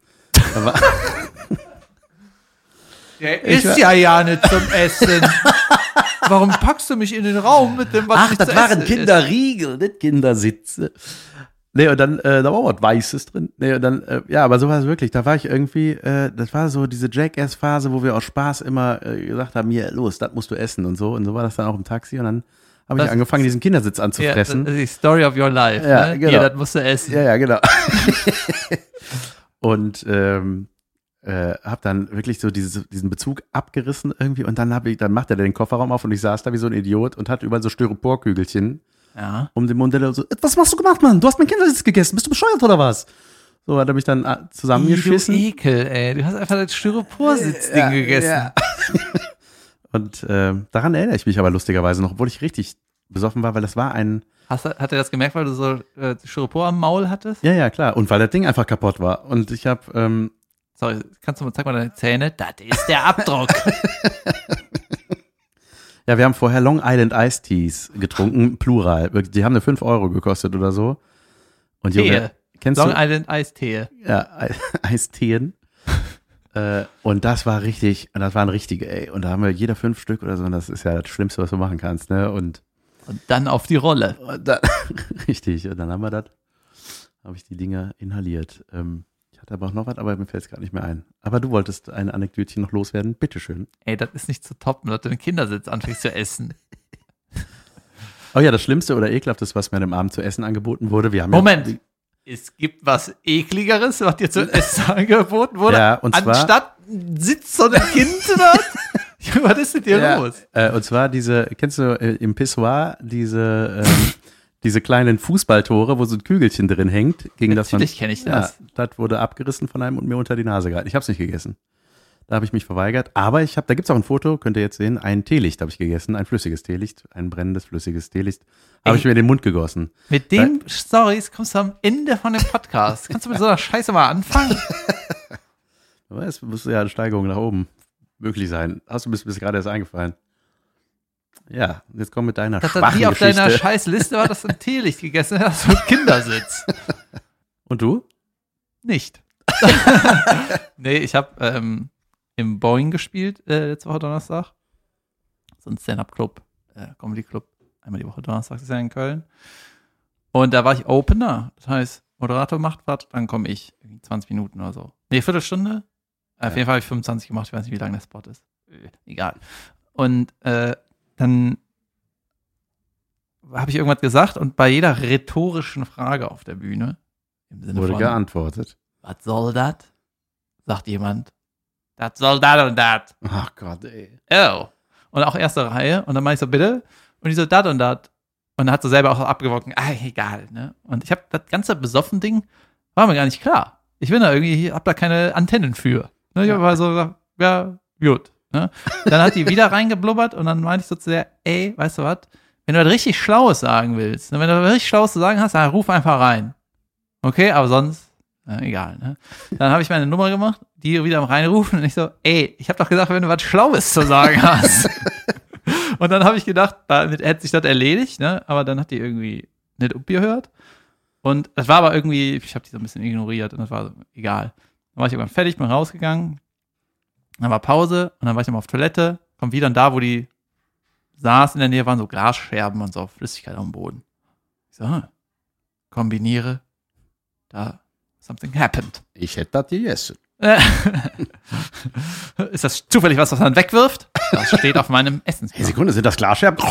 Der Ich ist ja ja nicht zum Essen. (laughs) Warum packst du mich in den Raum mit dem, was ach, das zu waren Kinderriegel, nicht Kindersitze. Nee, und dann, äh, da war was Weißes drin. Nee, und dann, äh, ja, aber so war es wirklich. Da war ich irgendwie, äh, das war so diese Jackass-Phase, wo wir aus Spaß immer äh, gesagt haben, hier, los, das musst du essen und so. Und so war das dann auch im Taxi. Und dann habe ich angefangen, diesen Kindersitz ist? Ja, das anzufressen. ist die Story of your life. Ja, ne? genau. Hier, das musst du essen. Ja, ja, genau. (laughs) und ähm, äh, habe dann wirklich so dieses, diesen Bezug abgerissen irgendwie und dann habe ich, dann macht er den Kofferraum auf und ich saß da wie so ein Idiot und hatte überall so Styroporkügelchen Ja. um den Mund. So, was hast du gemacht, Mann? Du hast mein Kindersitz gegessen. Bist du bescheuert oder was? So hat er mich dann äh, Du zusammengeschissen. Ekel, ey. Du hast einfach das Styroporsitzding Ja, gegessen. ja. (laughs) Und ähm, daran erinnere ich mich aber lustigerweise noch, obwohl ich richtig besoffen war, weil das war ein, Hast, du- hat er das gemerkt, weil du so äh, Styropor am Maul hattest? ja, ja, klar, und weil das Ding einfach kaputt war. Und ich habe, ähm, Sorry, kannst du mal, zeig mal deine Zähne? Das ist der Abdruck. (laughs) ja, wir haben vorher Long Island Ice Teas getrunken, plural. Die haben eine 5 Euro gekostet oder so. Und Junge, Tehe. kennst Long du? Island Eistee. Ja, (laughs) Ei- Eisteen. äh, und das war richtig, und das waren richtige, ey. Und da haben wir jeder fünf Stück oder so. Und das ist ja das Schlimmste, was du machen kannst, ne? Und, Und dann auf die Rolle. und dann, (laughs) richtig, und dann haben wir das, habe ich die Dinger inhaliert. Ähm, hatte aber auch noch was, aber mir fällt es gerade nicht mehr ein. Aber du wolltest ein Anekdötchen noch loswerden. Bitteschön. Ey, das ist nicht zu toppen, dass du den Kindersitz anfängst zu essen. Oh ja, das Schlimmste oder ekelhafteste, was mir an dem Abend zu essen angeboten wurde. Wir haben Moment. Ja, Es gibt was ekligeres, was dir zu essen (laughs) angeboten wurde, Ja, und zwar- anstatt Sitz so ein Kind dort. (laughs) was ist mit dir Ja, los? Äh, und zwar diese, kennst du äh, im Pissoir diese, ähm, diese kleinen Fußballtore, wo so ein Kügelchen drin hängt, gegen das man. Natürlich kenne ich Ja, das. das wurde abgerissen von einem und mir unter die Nase gehalten. Ich habe es nicht gegessen. Da habe ich mich verweigert. Aber ich habe, da gibt's auch ein Foto, könnt ihr jetzt sehen, ein Teelicht habe ich gegessen, ein flüssiges Teelicht, ein brennendes flüssiges Teelicht. Habe ich mir in den Mund gegossen. Mit dem Stories kommst du am Ende von dem Podcast. Kannst du mit so einer Scheiße mal anfangen? Aber es muss ja eine Steigerung nach oben möglich sein. Hast du mir bis gerade erst eingefallen? Ja, jetzt komm mit deiner das schwachen nie auf deiner scheiß Liste war, dass du ein Teelicht gegessen (laughs) hast und Kindersitz. (laughs) Und du? Nicht. (laughs) nee, ich habe ähm, im Boeing gespielt äh, letzte Woche Donnerstag. So ein Stand-Up-Club, äh, Comedy-Club. Einmal die Woche Donnerstag ist ja in Köln. Und da war ich Opener. Das heißt, Moderator macht was, dann komme ich. Irgendwie 20 Minuten oder so. Nee, Viertelstunde. Auf Ja. jeden Fall habe ich 25 gemacht. Ich weiß nicht, wie lang der Spot ist. Äh, Egal. Und äh, dann habe ich irgendwas gesagt und bei jeder rhetorischen Frage auf der Bühne, im Sinne Wurde von, geantwortet. was soll das? Sagt jemand, das soll das und das. Ach Gott, ey. Oh. Und auch erste Reihe. Und dann mach ich so, bitte. Und die so, dat und dat. Und dann hat so selber auch abgewogen, ah, egal, ne? Und ich habe das ganze besoffen Ding, war mir gar nicht klar. Ich bin da irgendwie, hab da keine Antennen für. Ne? Ich Ja. war so, gesagt, ja, gut. Ne? Dann hat die wieder reingeblubbert und dann meinte ich so zu der, ey, weißt du was? Wenn du was richtig Schlaues sagen willst, ne? wenn du was richtig Schlaues zu sagen hast, dann ruf einfach rein. Okay, aber sonst, na, egal. Ne? Dann habe ich meine Nummer gemacht, die wieder am Reinrufen und ich so, ey, ich habe doch gesagt, wenn du was Schlaues zu sagen hast. (laughs) und dann habe ich gedacht, damit hätte sich das erledigt, ne? aber dann hat die irgendwie nicht abgehört. Und das war aber irgendwie, ich habe die so ein bisschen ignoriert und das war so, egal. Dann war ich irgendwann fertig, bin rausgegangen, dann war Pause und dann war ich nochmal auf Toilette, komm wieder und da, wo die saß in der Nähe, waren so Glasscherben und so Flüssigkeit dem Boden. Ich so, hm, kombiniere, da something happened. Ich hätte das gegessen. (laughs) Ist das zufällig was, was man wegwirft? Das steht auf meinem Essen. Hey, Sekunde, sind das Glasscherben?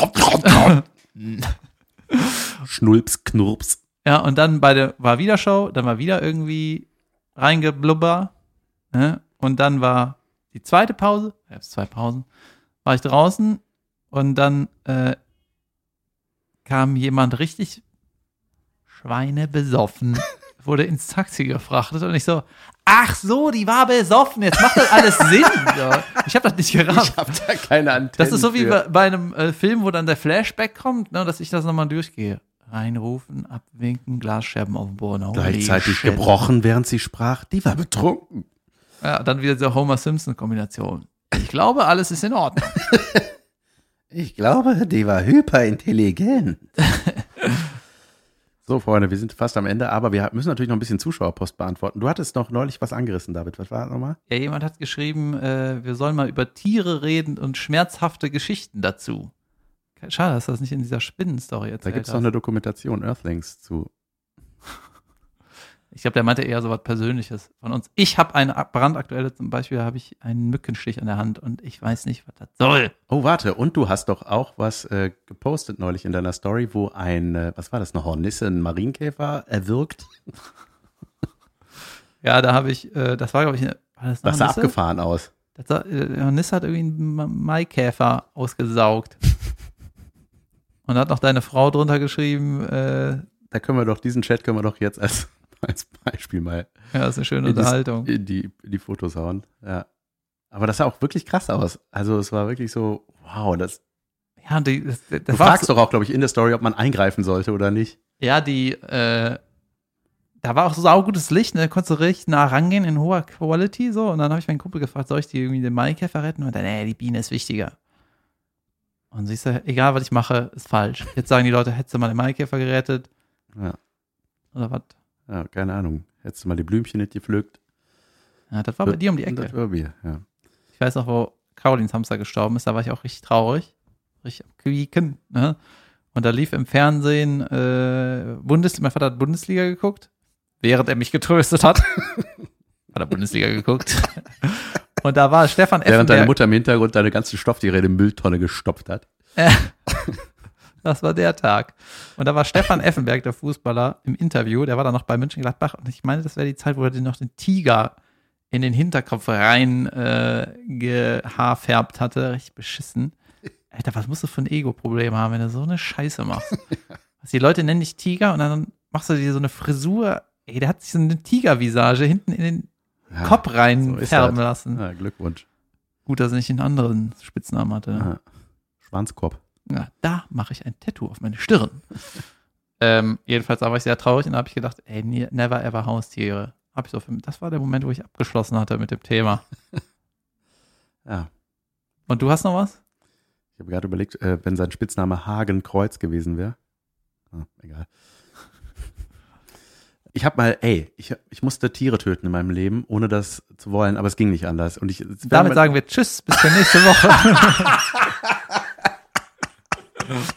Schnulps, Knurps. Ja, und dann bei der war wieder Show, dann war wieder irgendwie reingeblubber. Ne? Und dann war die zweite Pause, ja, es zwei Pausen, war ich draußen und dann äh, kam jemand richtig schweinebesoffen, (laughs) wurde ins Taxi gefrachtet und ich so, ach so, die war besoffen, jetzt macht das alles (laughs) Sinn. So. Ich habe das nicht gerafft. hab da keine Antennen. Das ist so wie bei, bei einem äh, Film, wo dann der Flashback kommt, ne, dass ich das nochmal durchgehe. Reinrufen, abwinken, Glasscherben auf dem Boden. Holy Gleichzeitig shit. gebrochen, während sie sprach. Die war betrunken. Ja, dann wieder diese Homer-Simpson-Kombination. Ich glaube, alles ist in Ordnung. (laughs) Ich glaube, die war hyperintelligent. (laughs) so, Freunde, wir sind fast am Ende, aber wir müssen natürlich noch ein bisschen Zuschauerpost beantworten. Du hattest noch neulich was angerissen, David. Was war das nochmal? Ja, jemand hat geschrieben, äh, wir sollen mal über Tiere reden und schmerzhafte Geschichten dazu. Schade, dass das nicht in dieser Spinnenstory Da erzählt gibt es noch eine Dokumentation Earthlings zu. Ich glaube, der meinte eher so was Persönliches von uns. Ich habe eine brandaktuelle, zum Beispiel habe ich einen Mückenstich an der Hand und ich weiß nicht, was das soll. Oh, warte, und du hast doch auch was äh, gepostet neulich in deiner Story, wo ein, äh, was war das, eine Hornisse, ein Marienkäfer erwürgt. (laughs) Ja, da habe ich, äh, das war, glaube ich, eine, war das Das sah abgefahren aus. Das sah, äh, Hornisse hat irgendwie einen Ma- Maikäfer ausgesaugt. (laughs) Und da hat noch deine Frau drunter geschrieben, äh, Da können wir doch, diesen Chat können wir doch jetzt als, als Beispiel mal ja, das ist eine schöne Unterhaltung. in, die, in die Fotos hauen. Ja. Aber das sah auch wirklich krass aus. Also es war wirklich so, wow, das, Ja, die, das, das Du fragst doch auch, glaube ich, in der Story, ob man eingreifen sollte oder nicht. Ja, die, äh, da war auch so saugutes Licht, ne? Da konntest du richtig nah rangehen in hoher Quality, so. Und dann habe ich meinen Kumpel gefragt, soll ich die irgendwie den Maikäfer retten? Und dann, nee, die Biene ist wichtiger. Und siehst du, egal was ich mache, ist falsch. Jetzt sagen die Leute, hättest du mal den Maikäfer gerettet? Ja. Oder was? Ja, keine Ahnung. Hättest du mal die Blümchen nicht gepflückt. Ja, das war bei dir um die Das Ecke. war wir, ja. Ich weiß noch, wo Carolins Hamster gestorben ist, da war ich auch richtig traurig. Richtig am Quieken, ne? Und da lief im Fernsehen äh, Bundesliga, mein Vater hat Bundesliga geguckt, während er mich getröstet hat. (laughs) hat er Bundesliga geguckt. Und da war Stefan Während deine Effenberg. Mutter im Hintergrund deine ganzen Stofftiere in die Mülltonne gestopft hat. Das war der Tag. Und da war Stefan (laughs) Effenberg, der Fußballer, im Interview. Der war dann noch bei Mönchengladbach. Und ich meine, das wäre die Zeit, wo er den noch den Tiger in den Hinterkopf rein äh, gehaarfärbt hatte. Richtig beschissen. Alter, was musst du für ein Ego-Problem haben, wenn du so eine Scheiße machst? Was, (laughs) die Leute nennen dich Tiger und dann machst du dir so eine Frisur. Ey, der hat sich so eine Tigervisage hinten in den Ja, Kopf so rein ist färben das. lassen. Ja, Glückwunsch. Gut, dass er nicht einen anderen Spitznamen hatte. Ja. Schwanzkopf. Ja, da mache ich ein Tattoo auf meine Stirn. ähm, jedenfalls war ich sehr traurig und da habe ich gedacht, ey, ne- never ever Haustiere. Hab ich so das war der Moment, wo ich abgeschlossen hatte mit dem Thema. (laughs) Ja. Und du hast noch was? Ich habe gerade überlegt, äh, wenn sein Spitzname Hagenkreuz gewesen wäre. Ah, egal. (laughs) Ich habe mal, ey, ich, ich musste Tiere töten in meinem Leben, ohne das zu wollen, aber es ging nicht anders. Und ich, Damit sagen wir Tschüss, bis zur nächsten Woche. (laughs)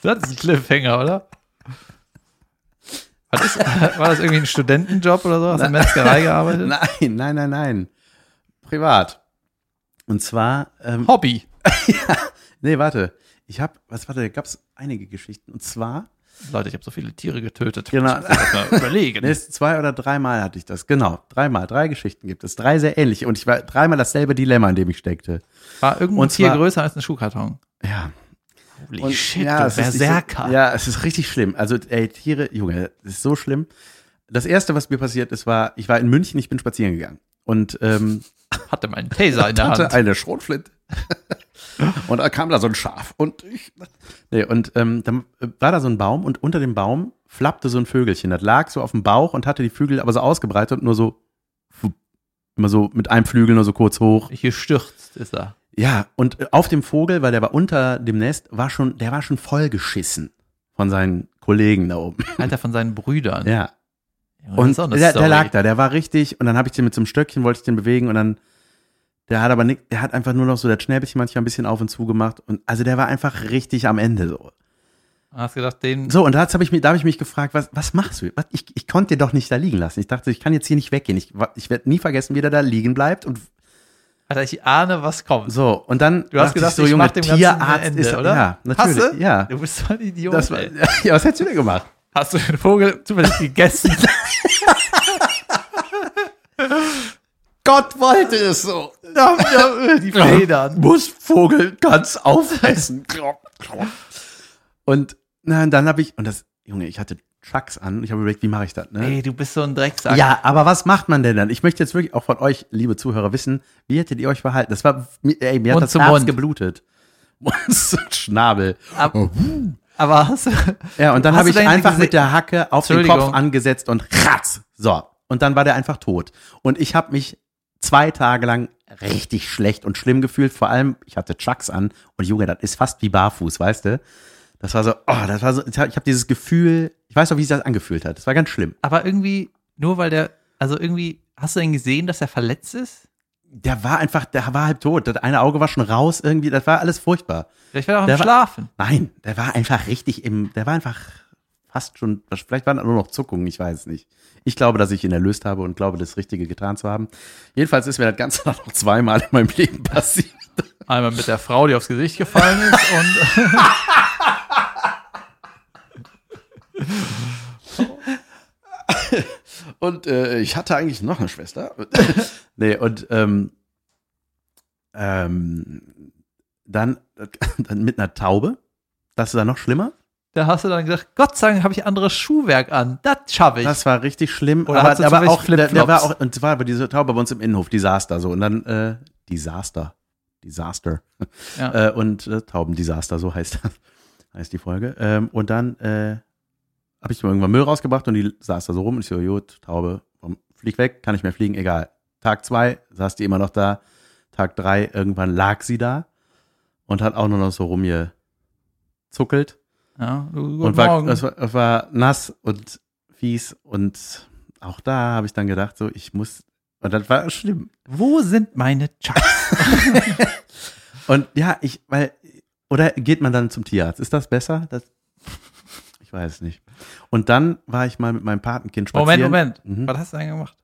das ist ein Cliffhanger, oder? Was ist, (laughs) war das irgendwie ein Studentenjob oder so? Hast du in Metzgerei gearbeitet? Nein, nein, nein, nein. Privat. Und zwar, ähm, (laughs) Hobby. nee, warte. Ich habe, was warte, da gab es einige Geschichten. Und zwar, Leute, ich habe so viele Tiere getötet. Genau. Das überlegen. (laughs) nee, zwei oder dreimal hatte ich das. Genau, dreimal. Drei Geschichten gibt es. Drei sehr ähnliche. Und ich war dreimal dasselbe Dilemma, in dem ich steckte. War irgendein Und Tier zwar- größer als ein Schuhkarton. Ja. Holy Und shit, ja, du Berserker. So, ja, es ist richtig schlimm. Also, ey, Tiere, Junge, es ist so schlimm. Das erste, was mir passiert ist, war, ich war in München, ich bin spazieren gegangen. Und ähm, (laughs) Hatte meinen Taser in der (laughs) hatte Hand. eine Schrotflinte. (laughs) und da kam da so ein Schaf. Und ich, nee, und ähm, dann war da so ein Baum und unter dem Baum flappte so ein Vögelchen. Das lag so auf dem Bauch und hatte die Flügel aber so ausgebreitet und nur so, immer so mit einem Flügel nur so kurz hoch. Gestürzt ist er. Ja, und äh, auf dem Vogel, weil der war unter dem Nest, war schon, der war schon vollgeschissen von seinen Kollegen da oben. (laughs) Alter von seinen Brüdern. Ja. Und der, der lag da, der war richtig, und dann habe ich den mit so einem Stöckchen, wollte ich den bewegen und dann, der hat aber nicht, der hat einfach nur noch so das Schnäbelchen manchmal ein bisschen auf und zu gemacht und also der war einfach richtig am Ende so. Hast gedacht, den. So, und da habe ich, mich- da hab ich mich gefragt, was, was machst du? Was, ich, ich konnte den doch nicht da liegen lassen. Ich dachte, ich kann jetzt hier nicht weggehen. Ich, ich werde nie vergessen, wie der da liegen bleibt und Alter, ich ahne, was kommt. so. Und dann Du hast gedacht, ich so, ich Junge, dem Tierarzt Ende, ist, oder? ja, natürlich, Hast du? ja. Du bist so ein Idiot. Das war, (laughs) ja, was hättest du denn gemacht? Hast du den Vogel zufällig gegessen? (laughs) Gott wollte es so. Die Federn. Muss Vogel ganz aufessen. (laughs) und na, dann habe ich, und das, Junge, ich hatte Chucks an. Ich habe überlegt, wie mache ich das? Ne? Ey, du bist so ein Drecksack. Ja, aber was macht man denn dann? Ich möchte jetzt wirklich auch von euch, liebe Zuhörer, wissen, wie hättet ihr euch verhalten? Das war, ey, mir hat Mund das Herz Mund. geblutet. (laughs) Mund zu Schnabel. Ab, aber hast du. Ja, und dann habe ich einfach mit der Hacke auf den. Kopf angesetzt und ratz. So. Und dann war der einfach tot. Und ich habe mich zwei Tage lang richtig schlecht und schlimm gefühlt. Vor allem, ich hatte Chucks an und Junge, das ist fast wie barfuß, weißt du? Das war so, oh, das war so, ich habe dieses Gefühl, ich weiß noch, wie sich das angefühlt hat. Das war ganz schlimm. Aber irgendwie, nur weil der. Also irgendwie, hast du denn gesehen, dass er verletzt ist? Der war einfach, der war halb tot. Das eine Auge war schon raus irgendwie, das war alles furchtbar. Vielleicht war er auch Der am war- Schlafen. Nein, der war einfach richtig im, der war einfach fast schon, vielleicht waren da nur noch Zuckungen, ich weiß es nicht. Ich glaube, dass ich ihn erlöst habe und glaube, das Richtige getan zu haben. Jedenfalls ist mir das Ganze (laughs) noch zweimal in meinem Leben passiert. Einmal mit der Frau, die aufs Gesicht gefallen ist und. (laughs) Und äh, ich hatte eigentlich noch eine Schwester. (laughs) nee, und ähm, ähm, dann, dann mit einer Taube. Das ist dann noch schlimmer. Da hast du dann gedacht, Gott sei Dank habe ich anderes Schuhwerk an. Das schaffe ich. Das war richtig schlimm. Oder aber war zufällig auch, der, der war auch, und zwar aber diese Taube bei uns im Innenhof, Desaster so. Und dann, äh, Desaster. Desaster. Ja. Äh, und äh, Taubendesaster, so heißt das. (laughs) heißt die Folge. Ähm, und dann äh, habe ich irgendwann Müll rausgebracht und die saß da so rum und ich so, gut, Taube, flieg weg, kann nicht mehr fliegen, egal. Tag zwei saß die immer noch da. Tag drei, irgendwann lag sie da und hat auch nur noch so rumgezuckelt. Ja, guten Und war, Morgen. es, war, es war nass und fies und auch da habe ich dann gedacht, so, ich muss, und das war schlimm. Wo sind meine Chucks? (laughs) (laughs) Und ja, ich, weil, oder geht man dann zum Tierarzt? Ist das besser? Das, ich weiß es nicht. Und dann war ich mal mit meinem Patenkind Moment, spazieren. Moment. Mhm. Was hast du denn gemacht?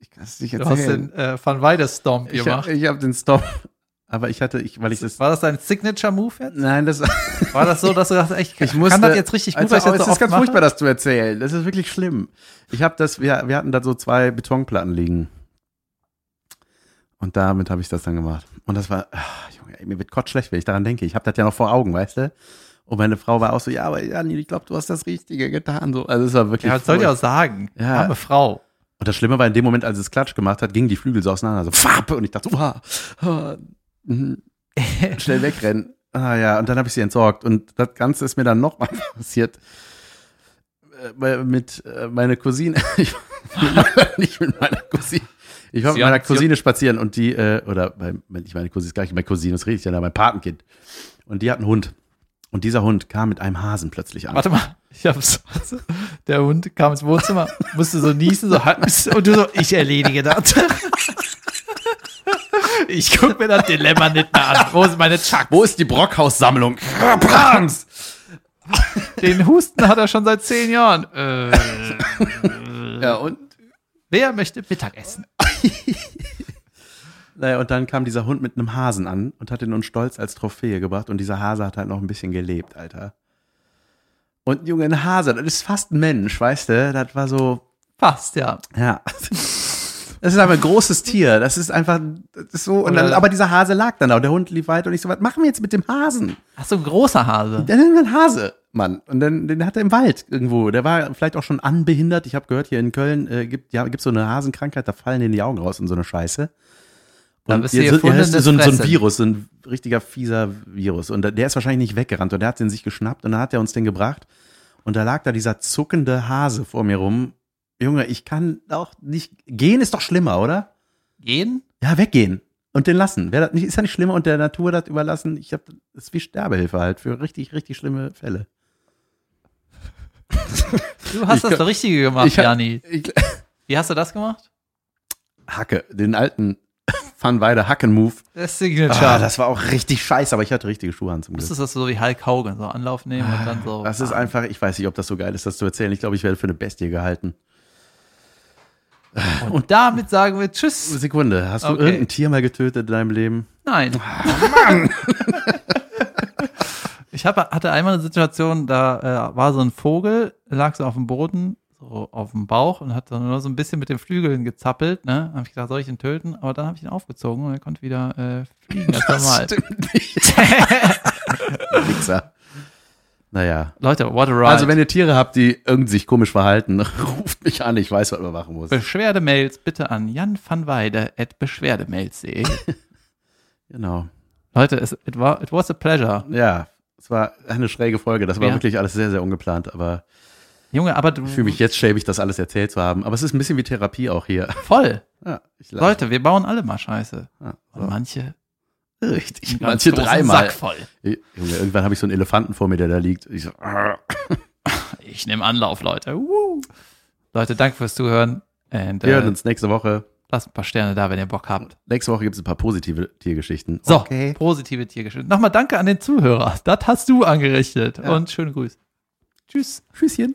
Ich kann es nicht Du hast erzählen. den äh, Van Weide Stomp Ich gemacht. habe ich hab den Stop, aber ich hatte, ich, weil ich das, War das dein Signature-Move jetzt? nein, das, (laughs) War das so, dass du dachtest, echt, ich kann musste, das jetzt richtig gut, also, weil ich das es so ist oft ganz mache? furchtbar, das zu erzählen. Das ist wirklich schlimm. Ich habe das, wir, wir hatten da so zwei Betonplatten liegen. Und damit habe ich das dann gemacht. Und das war, ach, Junge, mir wird kotzschlecht, wenn ich daran denke. Ich habe das ja noch vor Augen, weißt du? Und meine Frau war auch so, ja, aber Janni, ich glaube, du hast das Richtige getan. So, also es war wirklich. Ja, was soll ich auch sagen? Ja. Arme Frau. Und das Schlimme war in dem Moment, als es Klatsch gemacht hat, gingen die Flügel so auseinander, so Fappe. Und ich dachte, uha, ah, mhm, (laughs) schnell wegrennen. Ah ja, und dann habe ich sie entsorgt. Und das Ganze ist mir dann nochmal (laughs) passiert. Äh, mit äh, meiner Cousine. (laughs) Ich, nicht mit meiner Cousine. Ich war mit meiner Cousine spazieren und die, äh, oder bei, nicht meine Cousine, ist gleich meine Cousine, das rede ich ja, da, mein Patenkind. Und die hat einen Hund. Und dieser Hund kam mit einem Hasen plötzlich an. Warte mal, ich hab's. Der Hund kam ins Wohnzimmer, musste so niesen, so und du so, ich erledige das. Ich guck mir das Dilemma nicht mehr an. Wo sind meine Chucks? Wo ist die Brockhaus-Sammlung? Den Husten hat er schon seit zehn Jahren. Äh, Ja, und wer möchte Mittagessen? Naja, und dann kam dieser Hund mit einem Hasen an und hat ihn uns stolz als Trophäe gebracht. Und dieser Hase hat halt noch ein bisschen gelebt, Alter. Und Junge, ein Hase, das ist fast ein Mensch, weißt du? Das war so, Fast, ja. ja. Das ist einfach ein großes Tier. Das ist einfach, das ist so. Und dann, aber dieser Hase lag dann da und der Hund lief weiter und ich so, was machen wir jetzt mit dem Hasen? Ach so, ein großer Hase. Der ist ein Hase, Mann. Und dann, den hat er im Wald irgendwo. Der war vielleicht auch schon anbehindert. Ich habe gehört, hier in Köln äh, gibt ja gibt's so eine Hasenkrankheit, da fallen denen die Augen raus und so eine Scheiße. Da Und bist du ihr- so, ja, so, ein, so ein. Virus, so ein richtiger fieser Virus. Und der ist wahrscheinlich nicht weggerannt und der hat den sich geschnappt und dann hat er uns den gebracht. Und da lag da dieser zuckende Hase vor mir rum. Junge, ich kann auch nicht. Gehen ist doch schlimmer, oder? Gehen? Ja, weggehen. Und den lassen. Wäre das nicht, ist ja nicht schlimmer und der Natur das überlassen. Ich habe das ist wie Sterbehilfe halt für richtig, richtig schlimme Fälle. Du hast Ich das kann- Richtige gemacht, ich hab- Jani. Ich, Wie hast du das gemacht? Hacke, den alten Van Weide Hacken-Move. Das Signature. Ah, das war auch richtig scheiße, aber ich hatte richtige Schuhe an zum Glück. Musstest das so wie Hulk Hogan, so Anlauf nehmen und dann so. Das ist bam. einfach, ich weiß nicht, ob das so geil ist, das zu erzählen. Ich glaube, ich werde für eine Bestie gehalten. Und damit sagen wir Tschüss. Sekunde, hast du Okay. irgendein Tier mal getötet in deinem Leben? Nein. (laughs) ich hab, hatte einmal eine Situation, da äh, war so ein Vogel, lag so auf dem Boden, so auf dem Bauch und hat dann nur so ein bisschen mit den Flügeln gezappelt. Ne? Habe ich gedacht, soll ich ihn töten? Aber dann habe ich ihn aufgezogen und er konnte wieder äh, fliegen. Normal. stimmt nicht. (laughs) Wichser. Naja. Leute, what a ride. Also, wenn ihr Tiere habt, die irgendwie sich komisch verhalten, (laughs) ruft mich an, ich weiß, was man machen muss. Beschwerdemails bitte an Jan van Weide at beschwerdemails.de. (laughs) Genau. Leute, es, it, war, it was a pleasure. Ja, es war eine schräge Folge. Das war Ja. wirklich alles sehr, sehr ungeplant, aber Junge, aber du ich fühle mich jetzt schäbig, das alles erzählt zu haben. Aber es ist ein bisschen wie Therapie auch hier. (laughs) voll. Ja, ich. Leute, wir bauen alle mal Scheiße. Ja, Und so. manche Richtig. Manche dreimal. Sack voll. Junge, irgendwann habe ich so einen Elefanten vor mir, der da liegt. Ich so, ah. (laughs) Ich nehme Anlauf, Leute. Uh. Leute, danke fürs Zuhören. Und, wir hören äh, uns nächste Woche. lasst ein paar Sterne da, wenn ihr Bock habt. Nächste Woche gibt es ein paar positive Tiergeschichten. So, Okay. positive Tiergeschichte. Nochmal danke an den Zuhörer. Das hast du angerichtet. Ja. Und schöne Grüße. Tschüss. Tschüsschen.